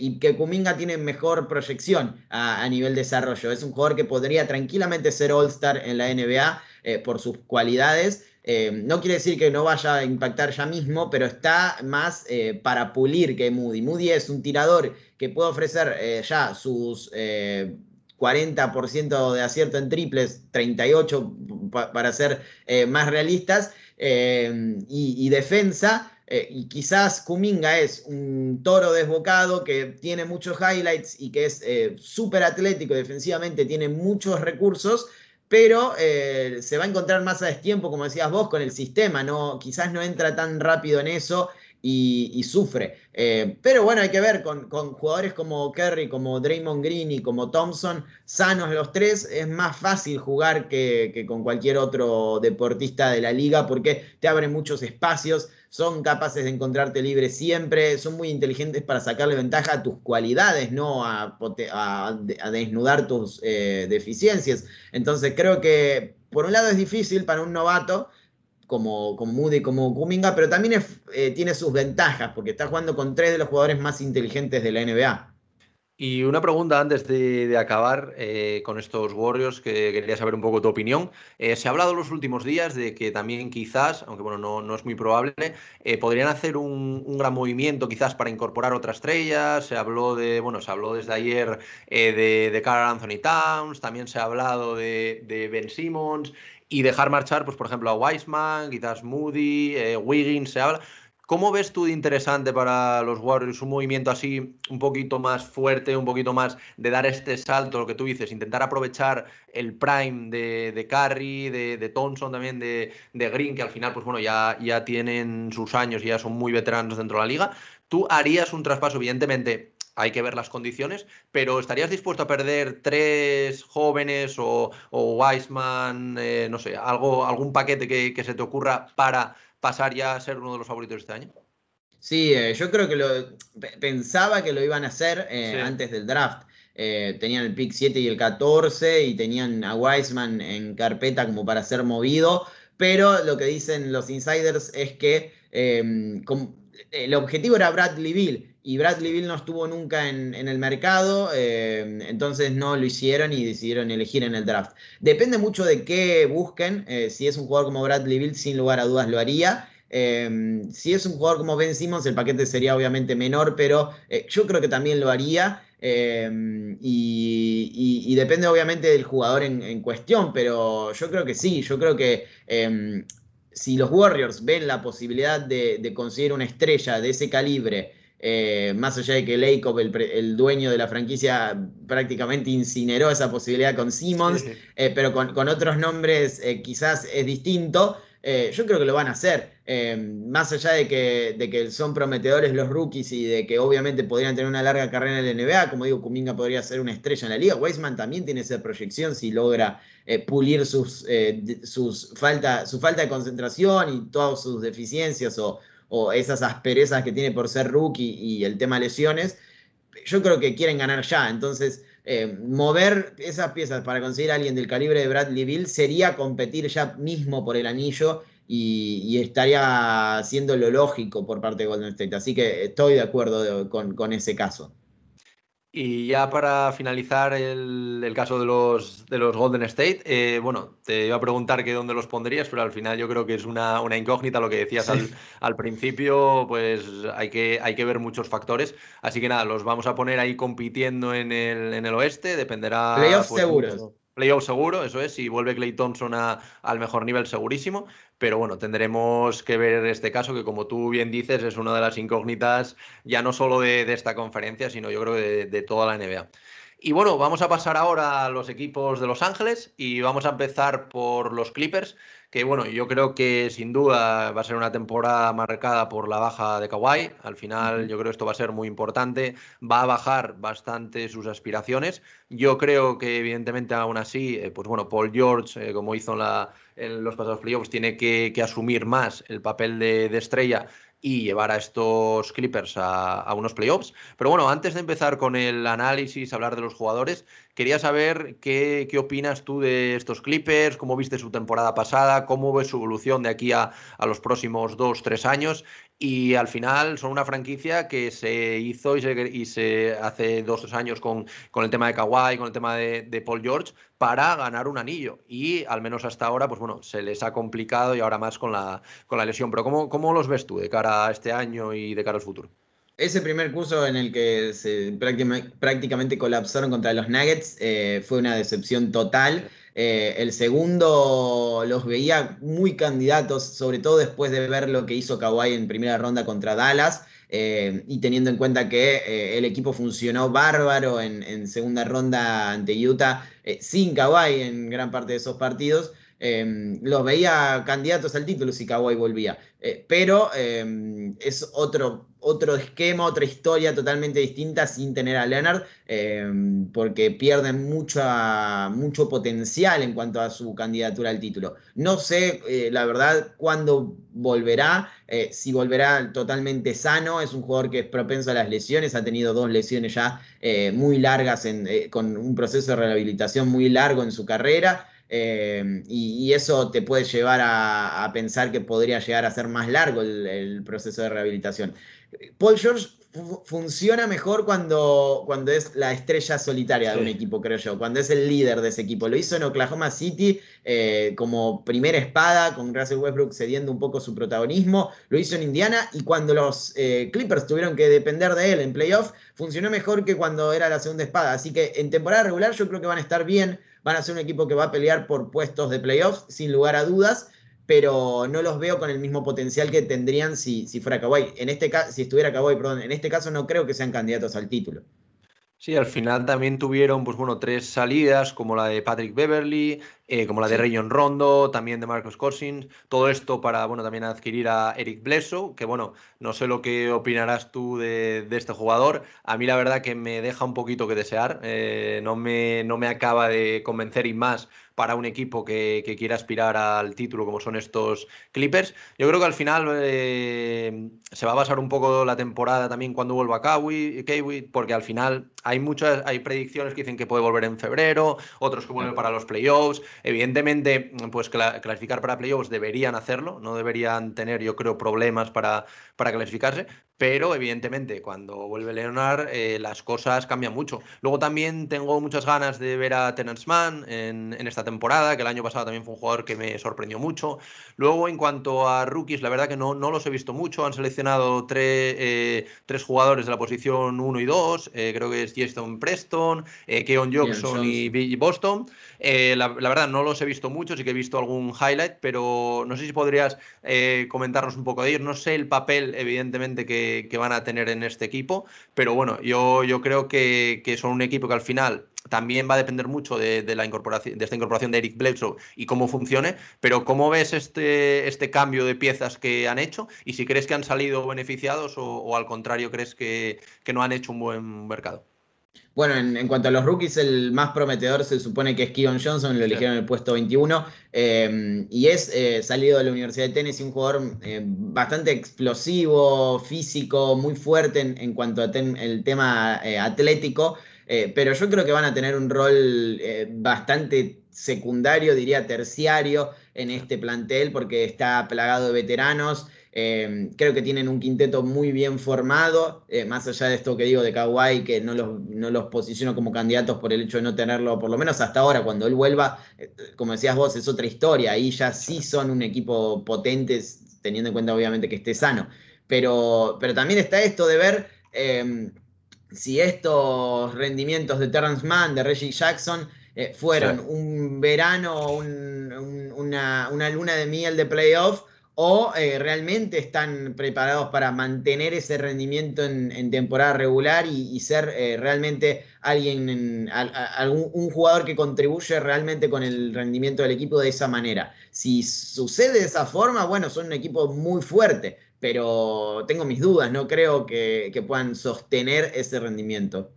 y que Kuminga tiene mejor proyección a, nivel desarrollo. Es un jugador que podría tranquilamente ser All-Star en la NBA eh, por sus cualidades. Eh, no quiere decir que no vaya a impactar ya mismo, pero está más eh, para pulir que Moody. Moody es un tirador que puede ofrecer eh, ya sus 40% de acierto en triples, 38 pa para ser más realistas, y, defensa. y quizás Kuminga es un toro desbocado que tiene muchos highlights y que es súper atlético defensivamente, tiene muchos recursos, pero eh, se va a encontrar más a destiempo, como decías vos, con el sistema, no, quizás no entra tan rápido en eso y, sufre. Eh, pero bueno, hay que ver con, con, jugadores como Kerry, como Draymond Green y como Thompson, sanos los tres, es más fácil jugar que, que con cualquier otro deportista de la liga porque te abren muchos espacios son capaces de encontrarte libre siempre, son muy inteligentes para sacarle ventaja a tus cualidades, no a, a, desnudar tus eh, deficiencias. Entonces creo que por un lado es difícil para un novato, como, como Moody, como Kuminga, pero también eh, tiene sus ventajas, porque está jugando con tres de los jugadores más inteligentes de la NBA. Y una pregunta antes de, acabar eh, con estos Warriors, que quería saber un poco tu opinión. Eh, se ha hablado los últimos días de que también quizás, aunque bueno, no, no es muy probable, eh, podrían hacer un, un, gran movimiento quizás para incorporar otra estrella. Se habló de, bueno, se habló desde ayer de, de Carl Anthony Towns, también se ha hablado de, de Ben Simmons y dejar marchar, pues por ejemplo, a Wiseman, quizás Moody, Wiggins, se habla. ¿Cómo ves tú de interesante para los Warriors un movimiento así un poquito más fuerte, un poquito más de dar este salto, lo que tú dices, intentar aprovechar el prime de, de Curry, de, de, Thompson también, de, de, Green, que al final, pues bueno, ya, ya tienen sus años y ya son muy veteranos dentro de la liga? ¿Tú harías un traspaso, evidentemente, hay que ver las condiciones, pero ¿estarías dispuesto a perder tres jóvenes o, o Wiseman, eh, no sé, algo, algún paquete que, que, se te ocurra para pasar ya a ser uno de los favoritos de este año? Sí, eh, yo creo que lo pensaba que lo iban a hacer eh, sí. antes del draft. Eh, tenían el pick 7 y el 14 y tenían a Wiseman en carpeta como para ser movido, pero lo que dicen los insiders es que con, el objetivo era Bradley Bill y Bradley Bill no estuvo nunca en, el mercado, eh, entonces no lo hicieron y decidieron elegir en el draft. Depende mucho de qué busquen, eh, si es un jugador como Bradley Bill, sin lugar a dudas lo haría. si es un jugador como Ben Simmons, el paquete sería obviamente menor, pero yo creo que también lo haría. y, depende obviamente del jugador en, cuestión, pero yo creo que sí, yo creo que si los Warriors ven la posibilidad de, conseguir una estrella de ese calibre, eh, más allá de que Leikov, el, dueño de la franquicia, prácticamente incineró esa posibilidad con Simmons, eh, pero con, otros nombres eh, quizás es distinto. Yo creo que lo van a hacer. Más allá de que, de que, son prometedores los rookies y de que obviamente podrían tener una larga carrera en la NBA, como digo, Kuminga podría ser una estrella en la liga. Weisman también tiene esa proyección si logra pulir sus, sus falta, su falta de concentración y todas sus deficiencias o, o, esas asperezas que tiene por ser rookie y el tema lesiones. Yo creo que quieren ganar ya. Entonces, eh, mover esas piezas para conseguir a alguien del calibre de Bradley Bill sería competir ya mismo por el anillo y, estaría siendo lo lógico por parte de Golden State. Así que estoy de acuerdo con ese caso. Y ya para finalizar el, caso de los, de los Golden State, eh, bueno, te iba a preguntar que dónde los pondrías, pero al final yo creo que es una, incógnita lo que decías al, principio, pues hay que, hay que ver muchos factores. Así que nada, los vamos a poner ahí compitiendo en el, en el oeste, dependerá... Playoffs pues, seguros. Playoff seguro, eso es, si vuelve Clay Thompson al mejor nivel segurísimo, pero bueno, tendremos que ver este caso que como tú bien dices es una de las incógnitas ya no solo de, esta conferencia, sino yo creo de, de toda la NBA. Y bueno, vamos a pasar ahora a los equipos de Los Ángeles y vamos a empezar por los Clippers, que bueno, yo creo que sin duda va a ser una temporada marcada por la baja de Kawhi. Al final yo creo que esto va a ser muy importante, va a bajar bastante sus aspiraciones. Yo creo que evidentemente aún así, eh, pues bueno, Paul George, eh, como hizo en, la, en, los pasados playoffs, tiene que, asumir más el papel de, de estrella y llevar a estos Clippers a, unos playoffs. Pero bueno, antes de empezar con el análisis, hablar de los jugadores, quería saber qué, qué opinas tú de estos Clippers, cómo viste su temporada pasada, cómo ves su evolución de aquí a, a los próximos dos, tres años y al final son una franquicia que se hizo y se, y se hace dos, tres años con, con, el tema de Kawhi, con el tema de, de, Paul George, para ganar un anillo. Y al menos hasta ahora, pues bueno, se les ha complicado y ahora más con la, con la lesión. Pero ¿cómo, ¿cómo los ves tú de cara a este año y de cara al futuro? Ese primer curso en el que se prácticamente colapsaron contra los Nuggets eh, fue una decepción total. Eh, el segundo los veía muy candidatos, sobre todo después de ver lo que hizo Kawhi en primera ronda contra Dallas. Eh, y teniendo en cuenta que eh, el equipo funcionó bárbaro en, segunda ronda ante Utah, sin Kawhi en gran parte de esos partidos, los veía candidatos al título si Kawhi volvía. pero es otro otro esquema, otra historia totalmente distinta sin tener a Leonard, em, porque pierden mucho potencial en cuanto a su candidatura al título. No sé, eh, la verdad, cuándo volverá, eh, si volverá totalmente sano, es un jugador que es propenso a las lesiones, ha tenido dos lesiones ya eh, muy largas, con un proceso de rehabilitación muy largo en su carrera. Em, y, eso te puede llevar a, pensar que podría llegar a ser más largo el proceso de rehabilitación. Paul George funciona mejor cuando, cuando es la estrella solitaria de un equipo, creo yo, cuando es el líder de ese equipo. Lo hizo en Oklahoma City eh, como primera espada, con Russell Westbrook cediendo un poco su protagonismo. Lo hizo en Indiana y cuando los eh, Clippers tuvieron que depender de él en playoff, funcionó mejor que cuando era la segunda espada. Así que en temporada regular yo creo que van a estar bien, van a ser un equipo que va a pelear por puestos de playoff, sin lugar a dudas pero no los veo con el mismo potencial que tendrían si, si fuera Kawhi. En este caso, si estuviera Kawhi, perdón, en este caso no creo que sean candidatos al título. Sí, al final también tuvieron, pues bueno, tres salidas, como la de Patrick Beverly, eh, como la de Rayon Rondo, también de Marcos Cousins, todo esto para, bueno, también adquirir a Eric Bledsoe, que bueno, no sé lo que opinarás tú de, este jugador, a mí la verdad que me deja un poquito que desear, eh, no, me, no me acaba de convencer y más para un equipo que, que, quiera aspirar al título como son estos Clippers. Yo creo que al final eh, se va a basar un poco la temporada también cuando vuelva Kawhi, porque al final hay muchas hay predicciones que dicen que puede volver en febrero, otros que vuelven para los playoffs. Evidentemente, pues clasificar para playoffs deberían hacerlo, no deberían tener, yo creo, problemas para, para clasificarse, pero evidentemente cuando vuelve Leonard eh, las cosas cambian mucho. Luego también tengo muchas ganas de ver a Tenance Mann en, esta temporada, que el año pasado también fue un jugador que me sorprendió mucho. Luego en cuanto a rookies, la verdad que no, no los he visto mucho, han seleccionado eh, tres jugadores de la posición 1 y 2, eh, creo que es Jason Preston, Keon Jackson y Boston. La, la, verdad no los he visto mucho, sí que he visto algún highlight, pero no sé si podrías comentarnos un poco de ellos. No sé el papel, evidentemente, que que, van a tener en este equipo. Pero bueno, yo, yo creo que, son un equipo que al final también va a depender mucho de, la incorporación, de esta incorporación de Eric Bledsoe y cómo funcione, pero ¿cómo ves este, este cambio de piezas que han hecho? Y si crees que han salido beneficiados o, al contrario crees que, que no han hecho un buen mercado. Bueno, en, cuanto a los rookies, el más prometedor se supone que es Keon Johnson, lo eligieron en el puesto 21, eh, y es eh, salido de la Universidad de Tennessee, un jugador eh, bastante explosivo, físico, muy fuerte en, cuanto al el tema atlético, pero yo creo que van a tener un rol bastante secundario, diría terciario, en este plantel, porque está plagado de veteranos. Em, creo que tienen un quinteto muy bien formado, eh, más allá de esto que digo de Kawhi, que no los, no los posiciono como candidatos por el hecho de no tenerlo, por lo menos hasta ahora, cuando él vuelva, eh, como decías vos, es otra historia, ahí ya sí son un equipo potente, teniendo en cuenta obviamente que esté sano. Pero, pero también está esto de ver em, si estos rendimientos de Terrence Mann, de Reggie Jackson, eh, fueron un verano, una, una luna de miel de playoff, o eh, realmente están preparados para mantener ese rendimiento en, temporada regular y, ser eh, realmente alguien, algún, un jugador que contribuye realmente con el rendimiento del equipo de esa manera. Si sucede de esa forma, bueno, son un equipo muy fuerte, pero tengo mis dudas, no creo que puedan sostener ese rendimiento.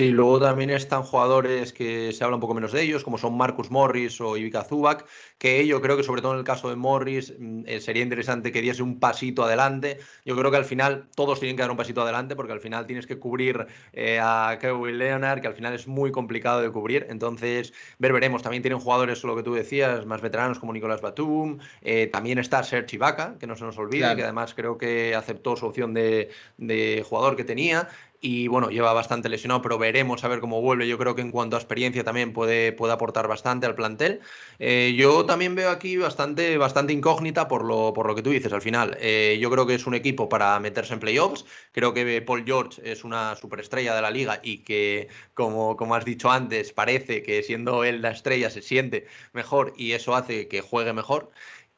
Sí, luego también están jugadores que se habla un poco menos de ellos, como son Marcus Morris o Ivica Zubac, que yo creo que sobre todo en el caso de Morris mm, eh, sería interesante que diese un pasito adelante. Yo creo que al final todos tienen que dar un pasito adelante porque al final tienes que cubrir eh, a Kevin Leonard, que al final es muy complicado de cubrir. Entonces, ver, veremos. También tienen jugadores, lo que tú decías, más veteranos como Nicolás Batum. Eh, también está Serge Ibaka, que no se nos olvide, que además creo que aceptó su opción de, de jugador que tenía y bueno, lleva bastante lesionado, pero veremos a ver cómo vuelve. Yo creo que en cuanto a experiencia también puede, puede aportar bastante al plantel. Eh, yo también veo aquí bastante, bastante incógnita por lo, por lo que tú dices al final. Eh, yo creo que es un equipo para meterse en playoffs. Creo que Paul George es una superestrella de la liga y que, como, como has dicho antes, parece que siendo él la estrella se siente mejor y eso hace que juegue mejor.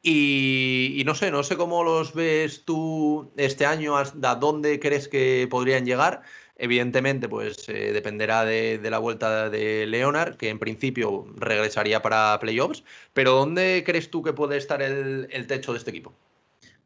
Y, no sé, no sé cómo los ves tú este año, hasta dónde crees que podrían llegar. Evidentemente, pues eh, dependerá de, la vuelta de Leonard, que en principio regresaría para playoffs. Pero ¿dónde crees tú que puede estar el, techo de este equipo?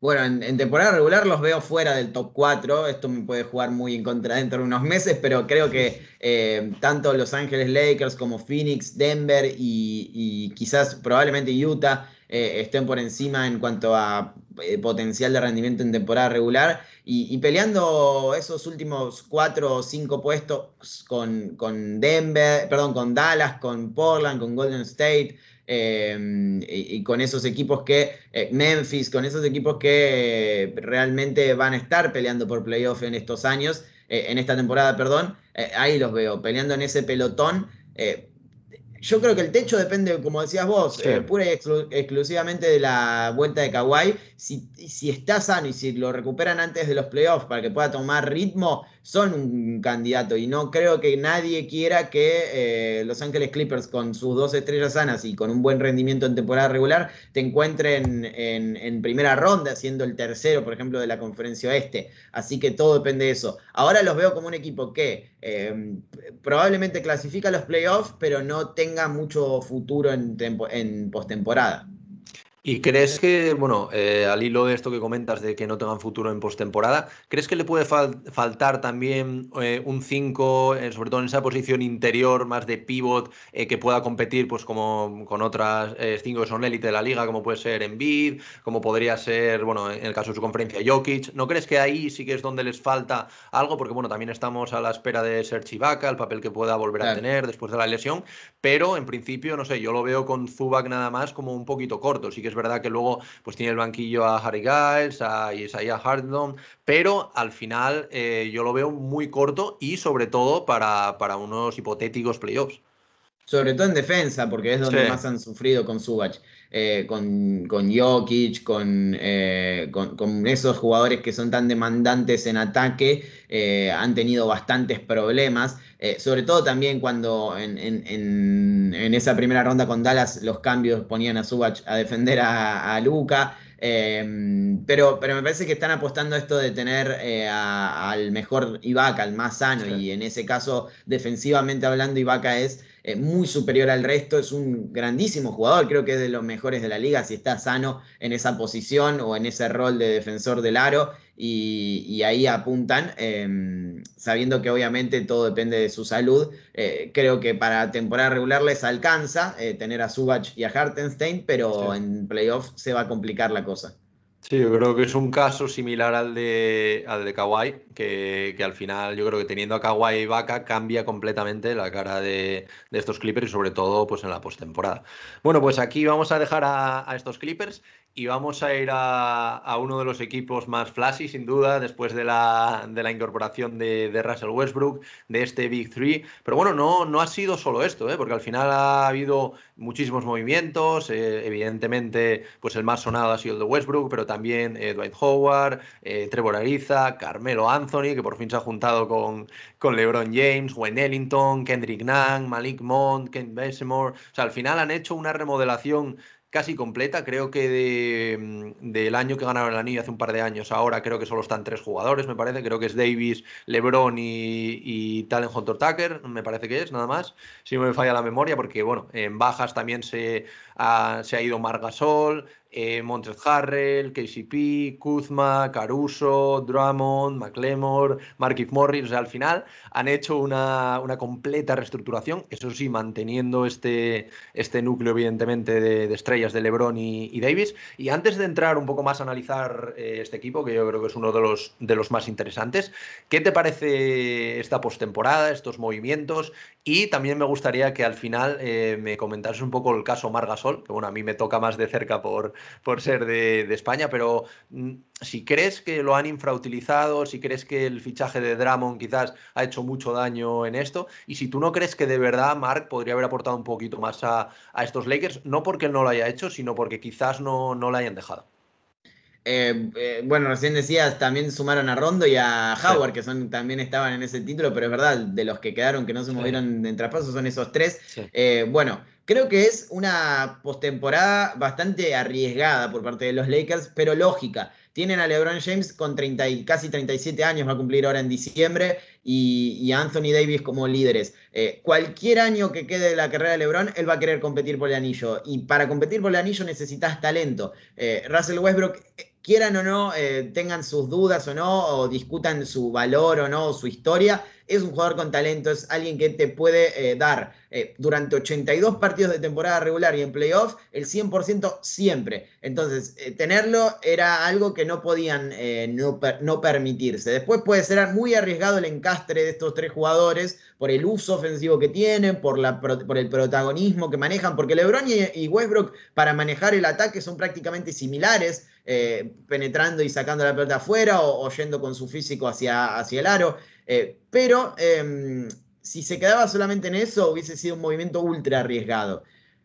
Bueno, en, temporada regular los veo fuera del top 4. Esto me puede jugar muy en contra dentro de unos meses, pero creo que eh, tanto Los Ángeles Lakers como Phoenix, Denver y quizás probablemente Utah eh, estén por encima en cuanto a eh, potencial de rendimiento en temporada regular y, peleando esos últimos cuatro o cinco puestos con, con, Denver, perdón, con Dallas, con Portland, con Golden State. Eh, y, con esos equipos que, Memphis, con esos equipos que realmente van a estar peleando por playoff en estos años, en esta temporada, perdón, ahí los veo peleando en ese pelotón yo creo que el techo depende, como decías vos, eh, pura y exclusivamente de la vuelta de Kawhi. Si, si está sano y si lo recuperan antes de los playoffs para que pueda tomar ritmo, son un candidato y no creo que nadie quiera que eh, Los Ángeles Clippers con sus dos estrellas sanas y con un buen rendimiento en temporada regular te encuentren en, primera ronda, siendo el tercero, por ejemplo, de la conferencia oeste. Así que todo depende de eso. Ahora los veo como un equipo que em, probablemente clasifica los playoffs, pero no tenga mucho futuro en, en postemporada. ¿Y crees que, bueno, eh, al hilo de esto que comentas de que no tengan futuro en postemporada, ¿crees que le puede faltar también eh, un 5, eh, sobre todo en esa posición interior, más de pivot, que pueda competir pues como con otras 5 que son élite de la liga, como puede ser Embiid, como podría ser, bueno, en el caso de su conferencia, Jokic? ¿No crees que ahí sí que es donde les falta algo? Porque, bueno, también estamos a la espera de ser Chivaca, el papel que pueda volver a tener después de la lesión, pero en principio, no sé, yo lo veo con Zubac nada más como un poquito corto, sí que es verdad que luego pues tiene el banquillo a Harry Giles, a Isaiah Hardon, pero al final eh, yo lo veo muy corto y sobre todo para, para unos hipotéticos playoffs. Sobre todo en defensa, porque es donde más han sufrido con Subach. Eh, con, con Jokic, eh, con, con, esos jugadores que son tan demandantes en ataque, eh, han tenido bastantes problemas. sobre todo también cuando en, en, esa primera ronda con Dallas los cambios ponían a Subach a defender a, a Luca. pero, pero me parece que están apostando a esto de tener al mejor Ibaka, al más sano, y en ese caso, defensivamente hablando, Ibaka es eh, muy superior al resto, es un grandísimo jugador, creo que es de los mejores de la liga si está sano en esa posición o en ese rol de defensor del aro y, ahí apuntan, em, sabiendo que obviamente todo depende de su salud. Eh, creo que para temporada regular les alcanza eh, tener a Subach y a Hartenstein, pero en playoff se va a complicar la cosa. Sí, yo creo que es un caso similar al de, al de Kawhi, que, al final yo creo que teniendo a Kawhi y Vaca cambia completamente la cara de, estos Clippers y sobre todo pues en la postemporada. Bueno, pues aquí vamos a dejar a, a estos Clippers y vamos a ir a, uno de los equipos más flashy, sin duda, después de la, de la incorporación de, Russell Westbrook, de este Big Three. Pero bueno, no, no ha sido solo esto, ¿eh? porque al final ha habido muchísimos movimientos. Eh, evidentemente, pues el más sonado ha sido el de Westbrook, pero también eh, Dwight Howard, Trevor Ariza, Carmelo Anthony, que por fin se ha juntado con, con LeBron James, Wayne Ellington, Kendrick Nunn, Malik Monk, Ken Basemore. O sea, al final han hecho una remodelación casi completa. Creo que mm, del año que ganaron el anillo hace un par de años, ahora creo que solo están tres jugadores, me parece. Creo que es Davis, LeBron y, y Talent Hunter Tucker, me parece que es, nada más. Si no me falla la memoria, porque bueno, en bajas también se ha, se ha ido Margasol, eh, Montes Harrell, KCP, Kuzma, Caruso, Drummond, McLemore, Markif Morris. O sea, al final han hecho una, completa reestructuración, eso sí, manteniendo este, este núcleo, evidentemente, de, estrellas de LeBron y, Davis. Y antes de entrar un poco más a analizar eh, este equipo, que yo creo que es uno de los, de los más interesantes, ¿qué te parece esta postemporada, estos movimientos? Y también me gustaría que al final eh, me comentases un poco el caso Margasol, que bueno, a mí me toca más de cerca por, por ser de, España, pero mm, si crees que lo han infrautilizado, si crees que el fichaje de Dramon quizás ha hecho mucho daño en esto, y si tú no crees que de verdad Mark podría haber aportado un poquito más a, estos Lakers, no porque él no lo haya hecho, sino porque quizás no, no lo hayan dejado. Eh, eh, bueno, recién decías, también sumaron a Rondo y a Howard, que son, también estaban en ese título, pero es verdad, de los que quedaron que no se movieron en traspaso son esos tres. Eh, bueno, creo que es una postemporada bastante arriesgada por parte de los Lakers, pero lógica. Tienen a LeBron James con 30 casi 37 años, va a cumplir ahora en diciembre, y, a Anthony Davis como líderes. cualquier año que quede de la carrera de LeBron, él va a querer competir por el anillo. Y para competir por el anillo necesitas talento. Russell Westbrook quieran o no, eh, tengan sus dudas o no, o discutan su valor o no, su historia, es un jugador con talento, es alguien que te puede eh, dar eh, durante 82 partidos de temporada regular y en playoff el 100% siempre. Entonces, tenerlo era algo que no podían no, no, permitirse. Después puede ser muy arriesgado el de estos tres jugadores por el uso ofensivo que tienen, por el protagonismo que manejan, porque LeBron y Westbrook para manejar el ataque son prácticamente similares. Eh, penetrando y sacando la pelota afuera o, yendo con su físico hacia, hacia el aro. Eh, pero em, si se quedaba solamente en eso, hubiese sido un movimiento ultra arriesgado.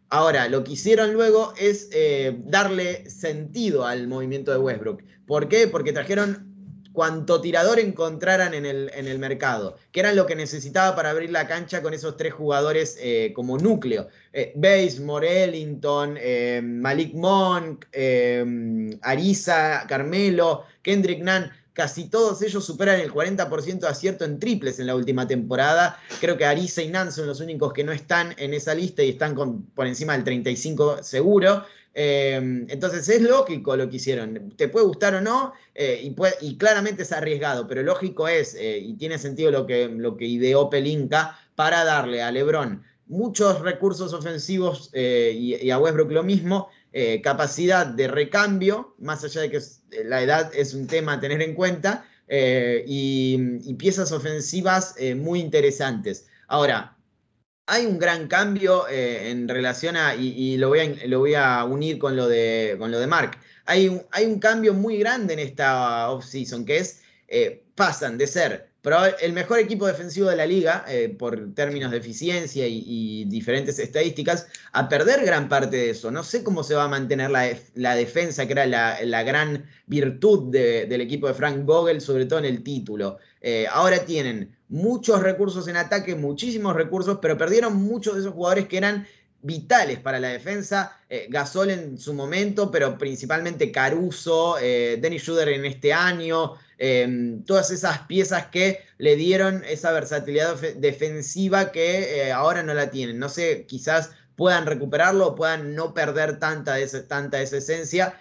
Ahora, lo que hicieron luego es eh, darle sentido al movimiento de Westbrook. ¿Por qué? Porque trajeron cuanto tirador encontraran en el, en el, mercado, que era lo que necesitaba para abrir la cancha con esos tres jugadores eh, como núcleo. Eh, Base, Morellington, eh, Malik Monk, eh, Arisa, Carmelo, Kendrick Nunn. Casi todos ellos superan el 40% de acierto en triples en la última temporada. Creo que Arisa y Nunn son los únicos que no están en esa lista y están por encima del 35 seguro. Em, entonces es lógico lo que hicieron. Te puede gustar o no, eh, y, claramente es arriesgado, pero lógico es, eh, y tiene sentido lo que, ideó Pelinka para darle a Lebron muchos recursos ofensivos eh, y, a Westbrook lo mismo, capacidad de recambio, más allá de que la edad es un tema a tener en cuenta, y, piezas ofensivas muy interesantes. Ahora, hay un gran cambio eh, en relación a, y, lo, voy a, unir con lo de, con lo de Mark, hay un, hay un cambio muy grande en esta offseason, que es, eh, pasan de ser el mejor equipo defensivo de la liga, eh, por términos de eficiencia y, diferentes estadísticas, a perder gran parte de eso. No sé cómo se va a mantener la, defensa, que era la, gran virtud del equipo de Frank Vogel, sobre todo en el título. ahora tienen muchos recursos en ataque, muchísimos recursos, pero perdieron muchos de esos jugadores que eran vitales para la defensa. Eh, Gasol en su momento, pero principalmente Caruso, eh, Dennis Schroeder en este año, em, todas esas piezas que le dieron esa versatilidad defensiva que eh, ahora no la tienen. No sé, quizás puedan recuperarlo, puedan no perder tanta tanta esa esencia,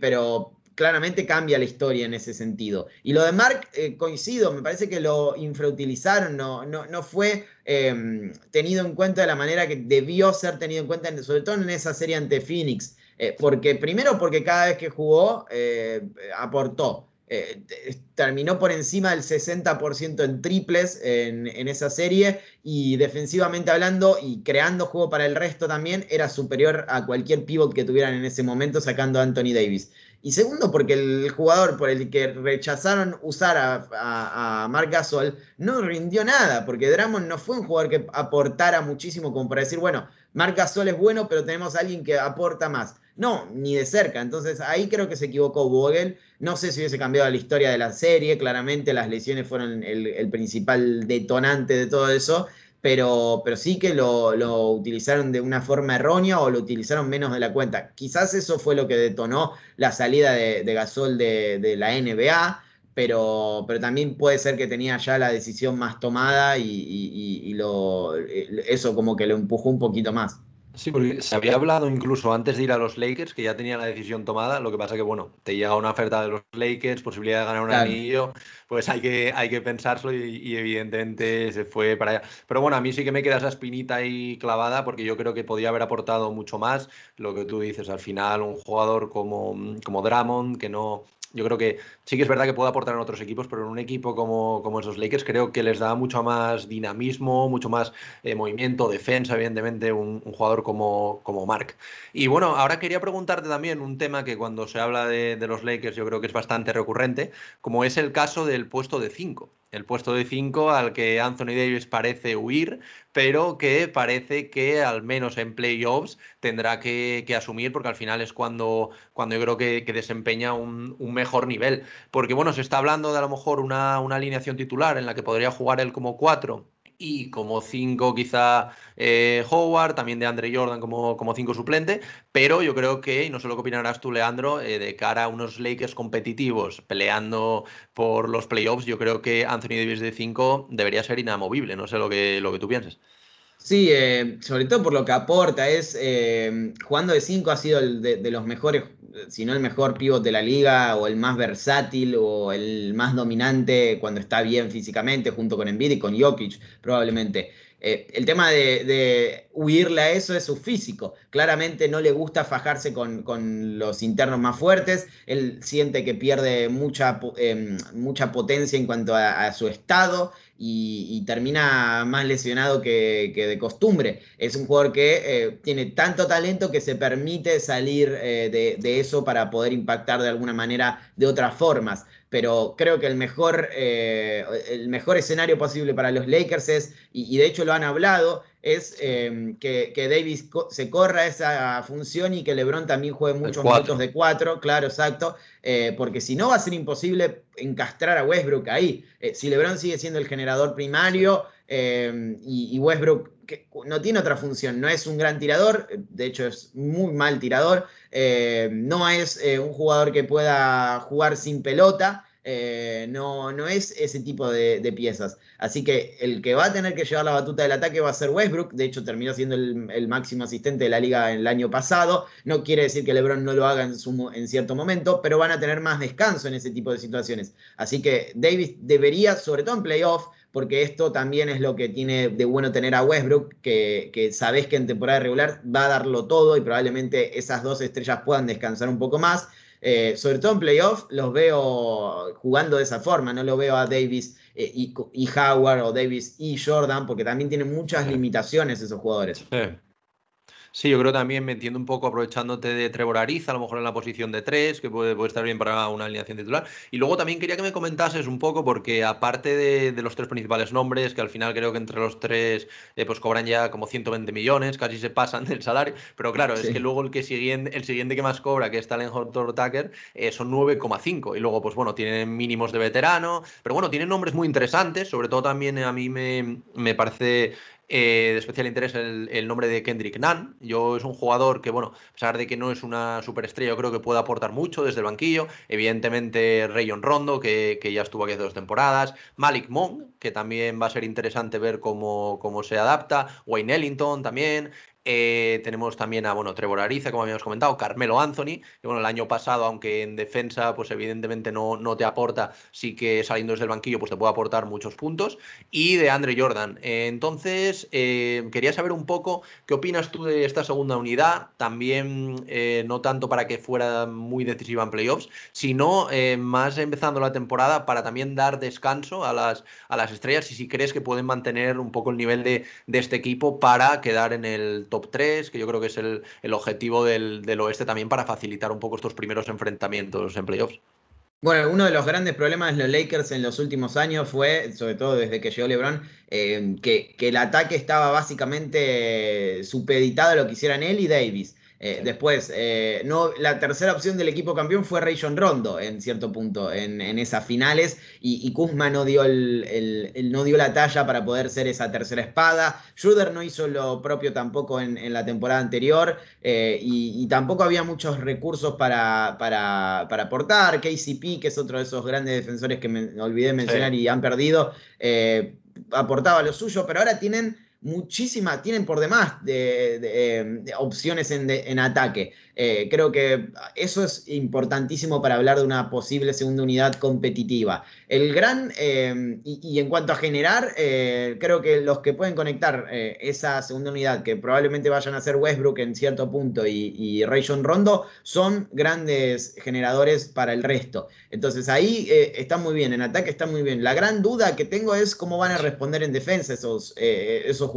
pero claramente cambia la historia en ese sentido. Y lo de Mark, eh, coincido, me parece que lo infrautilizaron, no, no, no fue em, tenido en cuenta de la manera que debió ser tenido en cuenta, sobre todo en esa serie ante Phoenix. Eh, porque, primero porque cada vez que jugó eh, aportó. terminó por encima del 60% en triples en, en, esa serie y defensivamente hablando y creando juego para el resto también era superior a cualquier pivot que tuvieran en ese momento sacando a Anthony Davis. Y segundo, porque el jugador por el que rechazaron usar a, a, Marc Gasol no rindió nada, porque Drummond no fue un jugador que aportara muchísimo como para decir, bueno, Marc Gasol es bueno, pero tenemos a alguien que aporta más. No, ni de cerca. Entonces ahí creo que se equivocó Vogel. No sé si hubiese cambiado la historia de la serie. Claramente las lesiones fueron el principal detonante de todo eso pero, pero sí que lo, utilizaron de una forma errónea o lo utilizaron menos de la cuenta. Quizás eso fue lo que detonó la salida de, Gasol de, la NBA, pero, pero también puede ser que tenía ya la decisión más tomada y, lo, eso como que lo empujó un poquito más. Sí, porque se había hablado incluso antes de ir a los Lakers, que ya tenía la decisión tomada, lo que pasa que, bueno, te llega una oferta de los Lakers, posibilidad de ganar un anillo, pues hay que, hay que pensárselo y, evidentemente se fue para allá. Pero bueno, a mí sí que me queda esa espinita ahí clavada porque yo creo que podía haber aportado mucho más, lo que tú dices, al final un jugador como, como Drummond, que no, yo creo que sí que es verdad que puede aportar en otros equipos, pero en un equipo como, como esos Lakers creo que les da mucho más dinamismo, mucho más eh, movimiento, defensa, evidentemente, un, jugador como, como Mark. Y bueno, ahora quería preguntarte también un tema que cuando se habla de, los Lakers yo creo que es bastante recurrente, como es el caso del puesto de 5 el puesto de 5 al que Anthony Davis parece huir, pero que parece que al menos en playoffs tendrá que, asumir porque al final es cuando, cuando yo creo que, desempeña un, mejor nivel. Porque bueno, se está hablando de a lo mejor una, una alineación titular en la que podría jugar él como 4 y como cinco quizá eh, Howard, también de Andre Jordan como, como suplente, pero yo creo que, y no sé lo que opinarás tú Leandro, eh, de cara a unos Lakers competitivos peleando por los playoffs, yo creo que Anthony Davis de 5 debería ser inamovible, no sé lo que, lo que tú pienses. Sí, eh, sobre todo por lo que aporta, es jugando de 5 ha sido el de, los mejores si no el mejor pivot de la liga, o el más versátil, o el más dominante cuando está bien físicamente, junto con Embiid y con Jokic, probablemente. Eh, el tema de, huirle a eso es su físico. Claramente no le gusta fajarse con, los internos más fuertes. Él siente que pierde mucha, em, mucha potencia en cuanto a, su estado y, termina más lesionado que, de costumbre. Es un jugador que eh, tiene tanto talento que se permite salir eh, de, de, eso para poder impactar de alguna manera de otras formas pero creo que el mejor, eh, el mejor escenario posible para los Lakers es, y, de hecho lo han hablado, es em, que, Davis se corra esa función y que LeBron también juegue muchos minutos de cuatro, claro, exacto, eh, porque si no va a ser imposible encastrar a Westbrook ahí. Eh, si LeBron sigue siendo el generador primario em, y, Westbrook no tiene otra función, no es un gran tirador, de hecho es muy mal tirador, no es un jugador que pueda jugar sin pelota, eh, no, no es ese tipo de, piezas. Así que el que va a tener que llevar la batuta del ataque va a ser Westbrook. De hecho, terminó siendo el, máximo asistente de la liga el año pasado. No quiere decir que LeBron no lo haga en, en cierto momento, pero van a tener más descanso en ese tipo de situaciones. Así que Davis debería, sobre todo en playoff, porque esto también es lo que tiene de bueno tener a Westbrook, que, que sabes que en temporada regular va a darlo todo y probablemente esas dos estrellas puedan descansar un poco más. Eh, sobre todo en playoff, los veo jugando de esa forma, no lo veo a Davis eh, y, Howard o Davis y Jordan, porque también tienen muchas limitaciones esos jugadores. Sí, yo creo también metiendo un poco, aprovechándote de Trevor Ariza, a lo mejor en la posición de tres, que puede, estar bien para una alineación titular. Y luego también quería que me comentases un poco, porque aparte de, los tres principales nombres, que al final creo que entre los tres eh, pues cobran ya como 120 millones, casi se pasan del salario, pero claro, es que luego el, que siguiente, el siguiente que más cobra, que es Talent Hunter Tucker, eh, son 9,5. Y luego, pues bueno, tienen mínimos de veterano, pero bueno, tienen nombres muy interesantes, sobre todo también a mí me, me parece eh, de especial interés el, nombre de Kendrick Nunn. Yo es un jugador que, bueno, a pesar de que no es una superestrella, yo creo que puede aportar mucho desde el banquillo. Evidentemente, Rayon Rondo, que, ya estuvo aquí hace dos temporadas. Malik Monk, que también va a ser interesante ver cómo, cómo se adapta. Wayne Ellington también. Eh, tenemos también a bueno, Trevor Ariza, como habíamos comentado, Carmelo Anthony, que bueno, el año pasado, aunque en defensa, pues evidentemente no, no te aporta, sí que saliendo desde el banquillo, pues te puede aportar muchos puntos. Y de Andre Jordan. Eh, entonces, eh, quería saber un poco qué opinas tú de esta segunda unidad, también no tanto para que fuera muy decisiva en playoffs, sino más empezando la temporada para también dar descanso a las, a las estrellas y si crees que pueden mantener un poco el nivel de, de este equipo para quedar en el top top 3, que yo creo que es el, objetivo del, oeste también para facilitar un poco estos primeros enfrentamientos en playoffs. Bueno, uno de los grandes problemas de los Lakers en los últimos años fue, sobre todo desde que llegó LeBron, eh, que, que, el ataque estaba básicamente supeditado a lo que hicieran él y Davis. Eh, después, eh, no, la tercera opción del equipo campeón fue Rayon Rondo en cierto punto en, esas finales y, Kuzma no dio, el, no dio la talla para poder ser esa tercera espada. Schroeder no hizo lo propio tampoco en, la temporada anterior eh, y, tampoco había muchos recursos para, para, aportar. KCP, que es otro de esos grandes defensores que me olvidé mencionar y han perdido, aportaba lo suyo, pero ahora tienen muchísimas, tienen por demás de, opciones en, ataque. Eh, creo que eso es importantísimo para hablar de una posible segunda unidad competitiva. El gran, eh, y, en cuanto a generar, eh, creo que los que pueden conectar esa segunda unidad, que probablemente vayan a ser Westbrook en cierto punto y, y Rondo, son grandes generadores para el resto. Entonces ahí está muy bien, en ataque está muy bien. La gran duda que tengo es cómo van a responder en defensa esos, esos jugadores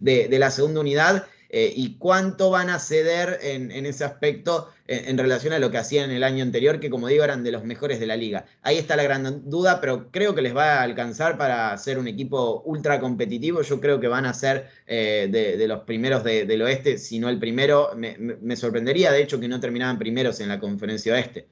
de, la segunda unidad eh, y cuánto van a ceder en, ese aspecto en, relación a lo que hacían el año anterior, que como digo eran de los mejores de la liga. Ahí está la gran duda, pero creo que les va a alcanzar para ser un equipo ultra competitivo. Yo creo que van a ser eh, de, los primeros del oeste, si no el primero. Me, me sorprendería, de hecho, que no terminaban primeros en la conferencia oeste.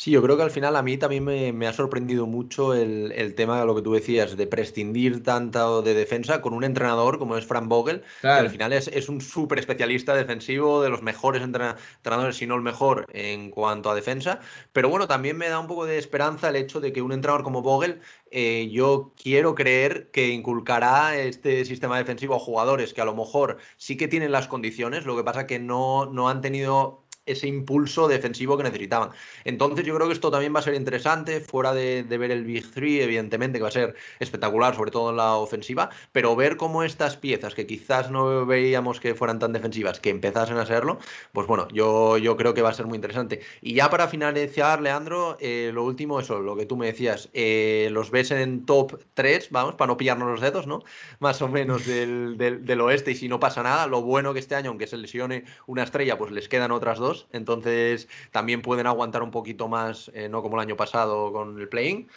Sí, yo creo que al final a mí también me, ha sorprendido mucho el, tema de lo que tú decías, de prescindir tanto de defensa con un entrenador como es Frank Vogel, que al final es, un súper especialista defensivo, de los mejores entrenadores, si no el mejor en cuanto a defensa. Pero bueno, también me da un poco de esperanza el hecho de que un entrenador como Vogel, eh, yo quiero creer que inculcará este sistema defensivo a jugadores que a lo mejor sí que tienen las condiciones, lo que pasa que no, no han tenido ese impulso defensivo que necesitaban. Entonces yo creo que esto también va a ser interesante, fuera de, ver el Big Three, evidentemente, que va a ser espectacular, sobre todo en la ofensiva, pero ver cómo estas piezas, que quizás no veíamos que fueran tan defensivas, que empezasen a serlo, pues bueno, yo, yo creo que va a ser muy interesante. Y ya para finalizar, Leandro, eh, lo último, eso, lo que tú me decías, eh, los ves en top 3, vamos, para no pillarnos los dedos, ¿no? Más o menos del, del oeste, y si no pasa nada, lo bueno que este año, aunque se lesione una estrella, pues les quedan otras dos entonces también pueden aguantar un poquito más, eh, no como el año pasado con el playing.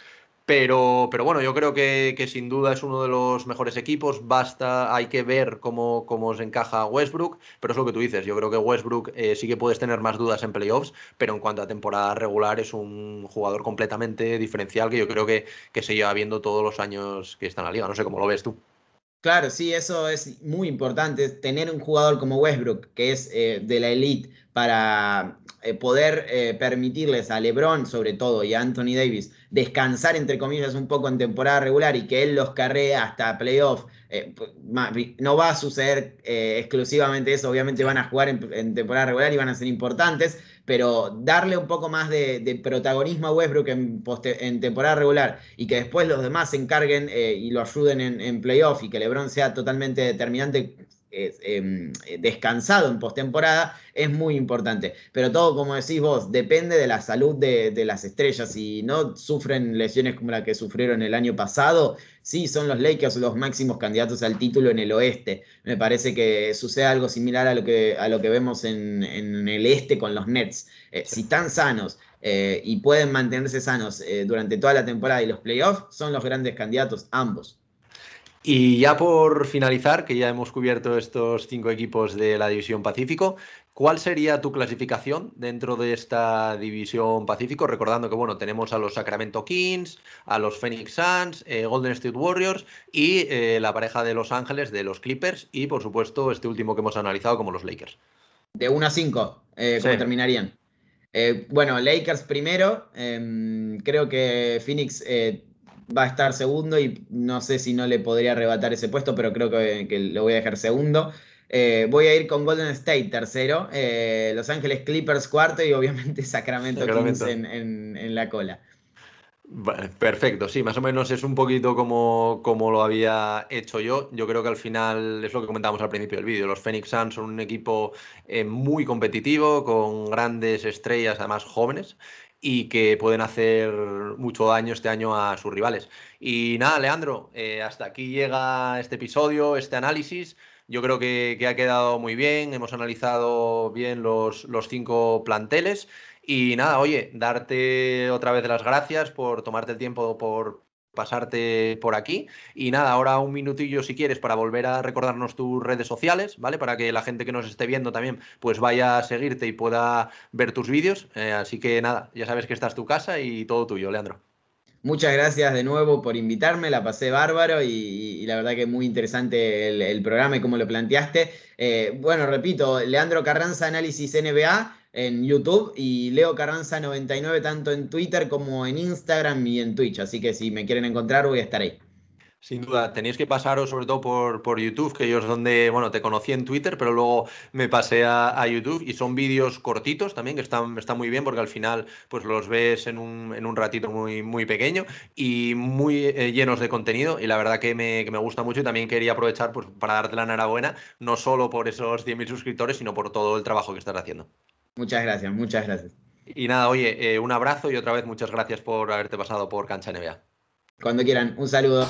Pero, pero bueno, yo creo que, sin duda es uno de los mejores equipos. Basta, hay que ver cómo, cómo se encaja Westbrook. Pero es lo que tú dices. Yo creo que Westbrook eh, sí que puedes tener más dudas en playoffs, pero en cuanto a temporada regular es un jugador completamente diferencial que yo creo que, que se lleva viendo todos los años que está en la liga. No sé cómo lo ves tú. Claro, sí, eso es muy importante. Tener un jugador como Westbrook, que es eh, de la elite, para eh, poder eh, permitirles a LeBron, sobre todo, y a Anthony Davis, descansar, entre comillas, un poco en temporada regular y que él los carree hasta playoff. Pues, no va a suceder exclusivamente eso, obviamente van a jugar en temporada regular y van a ser importantes, pero darle un poco más de, protagonismo a Westbrook en, en, temporada regular y que después los demás se encarguen eh, y lo ayuden en, en playoff y que LeBron sea totalmente determinante Em, descansado en postemporada es muy importante. Pero todo, como decís vos, depende de la salud de, las estrellas. Si no sufren lesiones como la que sufrieron el año pasado, sí, son los Lakers los máximos candidatos al título en el oeste. Me parece que sucede algo similar a lo que, a lo que vemos en, el este con los Nets. Eh, si están sanos, eh, y pueden mantenerse sanos eh, durante toda la temporada y los playoffs, son los grandes candidatos ambos. Y ya por finalizar, que ya hemos cubierto estos cinco equipos de la División Pacífico, ¿cuál sería tu clasificación dentro de esta División Pacífico? Recordando que bueno, tenemos a los Sacramento Kings, a los Phoenix Suns, eh, Golden State Warriors y eh, la pareja de Los Ángeles de los Clippers y por supuesto este último que hemos analizado como los Lakers. De 1 a 5, eh, ¿cómo terminarían? bueno, Lakers primero, em, creo que Phoenix va a estar segundo y no sé si no le podría arrebatar ese puesto, pero creo que, lo voy a dejar segundo. Eh, voy a ir con Golden State tercero, eh, Los Ángeles Clippers cuarto y obviamente Sacramento, Kings en, la cola. Perfecto, sí, más o menos es un poquito como, como lo había hecho yo. Yo creo que al final es lo que comentábamos al principio del vídeo. Los Phoenix Suns son un equipo eh, muy competitivo, con grandes estrellas, además jóvenes y que pueden hacer mucho daño este año a sus rivales. Y nada, Leandro, eh, hasta aquí llega este episodio, este análisis. Yo creo que, ha quedado muy bien, hemos analizado bien los, los cinco planteles. Y nada, oye, darte otra vez las gracias por tomarte el tiempo por, pasarte por aquí. Y nada, ahora un minutillo si quieres para volver a recordarnos tus redes sociales, ¿vale? Para que la gente que nos esté viendo también pues vaya a seguirte y pueda ver tus vídeos. Eh, así que nada, ya sabes que esta es tu casa y todo tuyo, Leandro. Muchas gracias de nuevo por invitarme, la pasé bárbaro y, la verdad que muy interesante el, programa y cómo lo planteaste. Eh, bueno, repito, Leandro Carranza, Análisis NBA en YouTube y Leo Carranza 99 tanto en Twitter como en Instagram y en Twitch. Así que si me quieren encontrar voy a estar ahí. Sin duda, tenéis que pasaros sobre todo por, por, YouTube, que yo es donde, bueno, te conocí en Twitter, pero luego me pasé a, YouTube y son vídeos cortitos también, que están, están muy bien porque al final pues los ves en un, en un ratito muy, muy pequeño y muy eh, llenos de contenido y la verdad que me, que me, gusta mucho y también quería aprovechar pues, para darte la enhorabuena, no solo por esos 100.000 suscriptores, sino por todo el trabajo que estás haciendo. Muchas gracias, muchas gracias. Y nada, oye, eh, un abrazo y otra vez muchas gracias por haberte pasado por Cancha NBA. Cuando quieran, un saludo.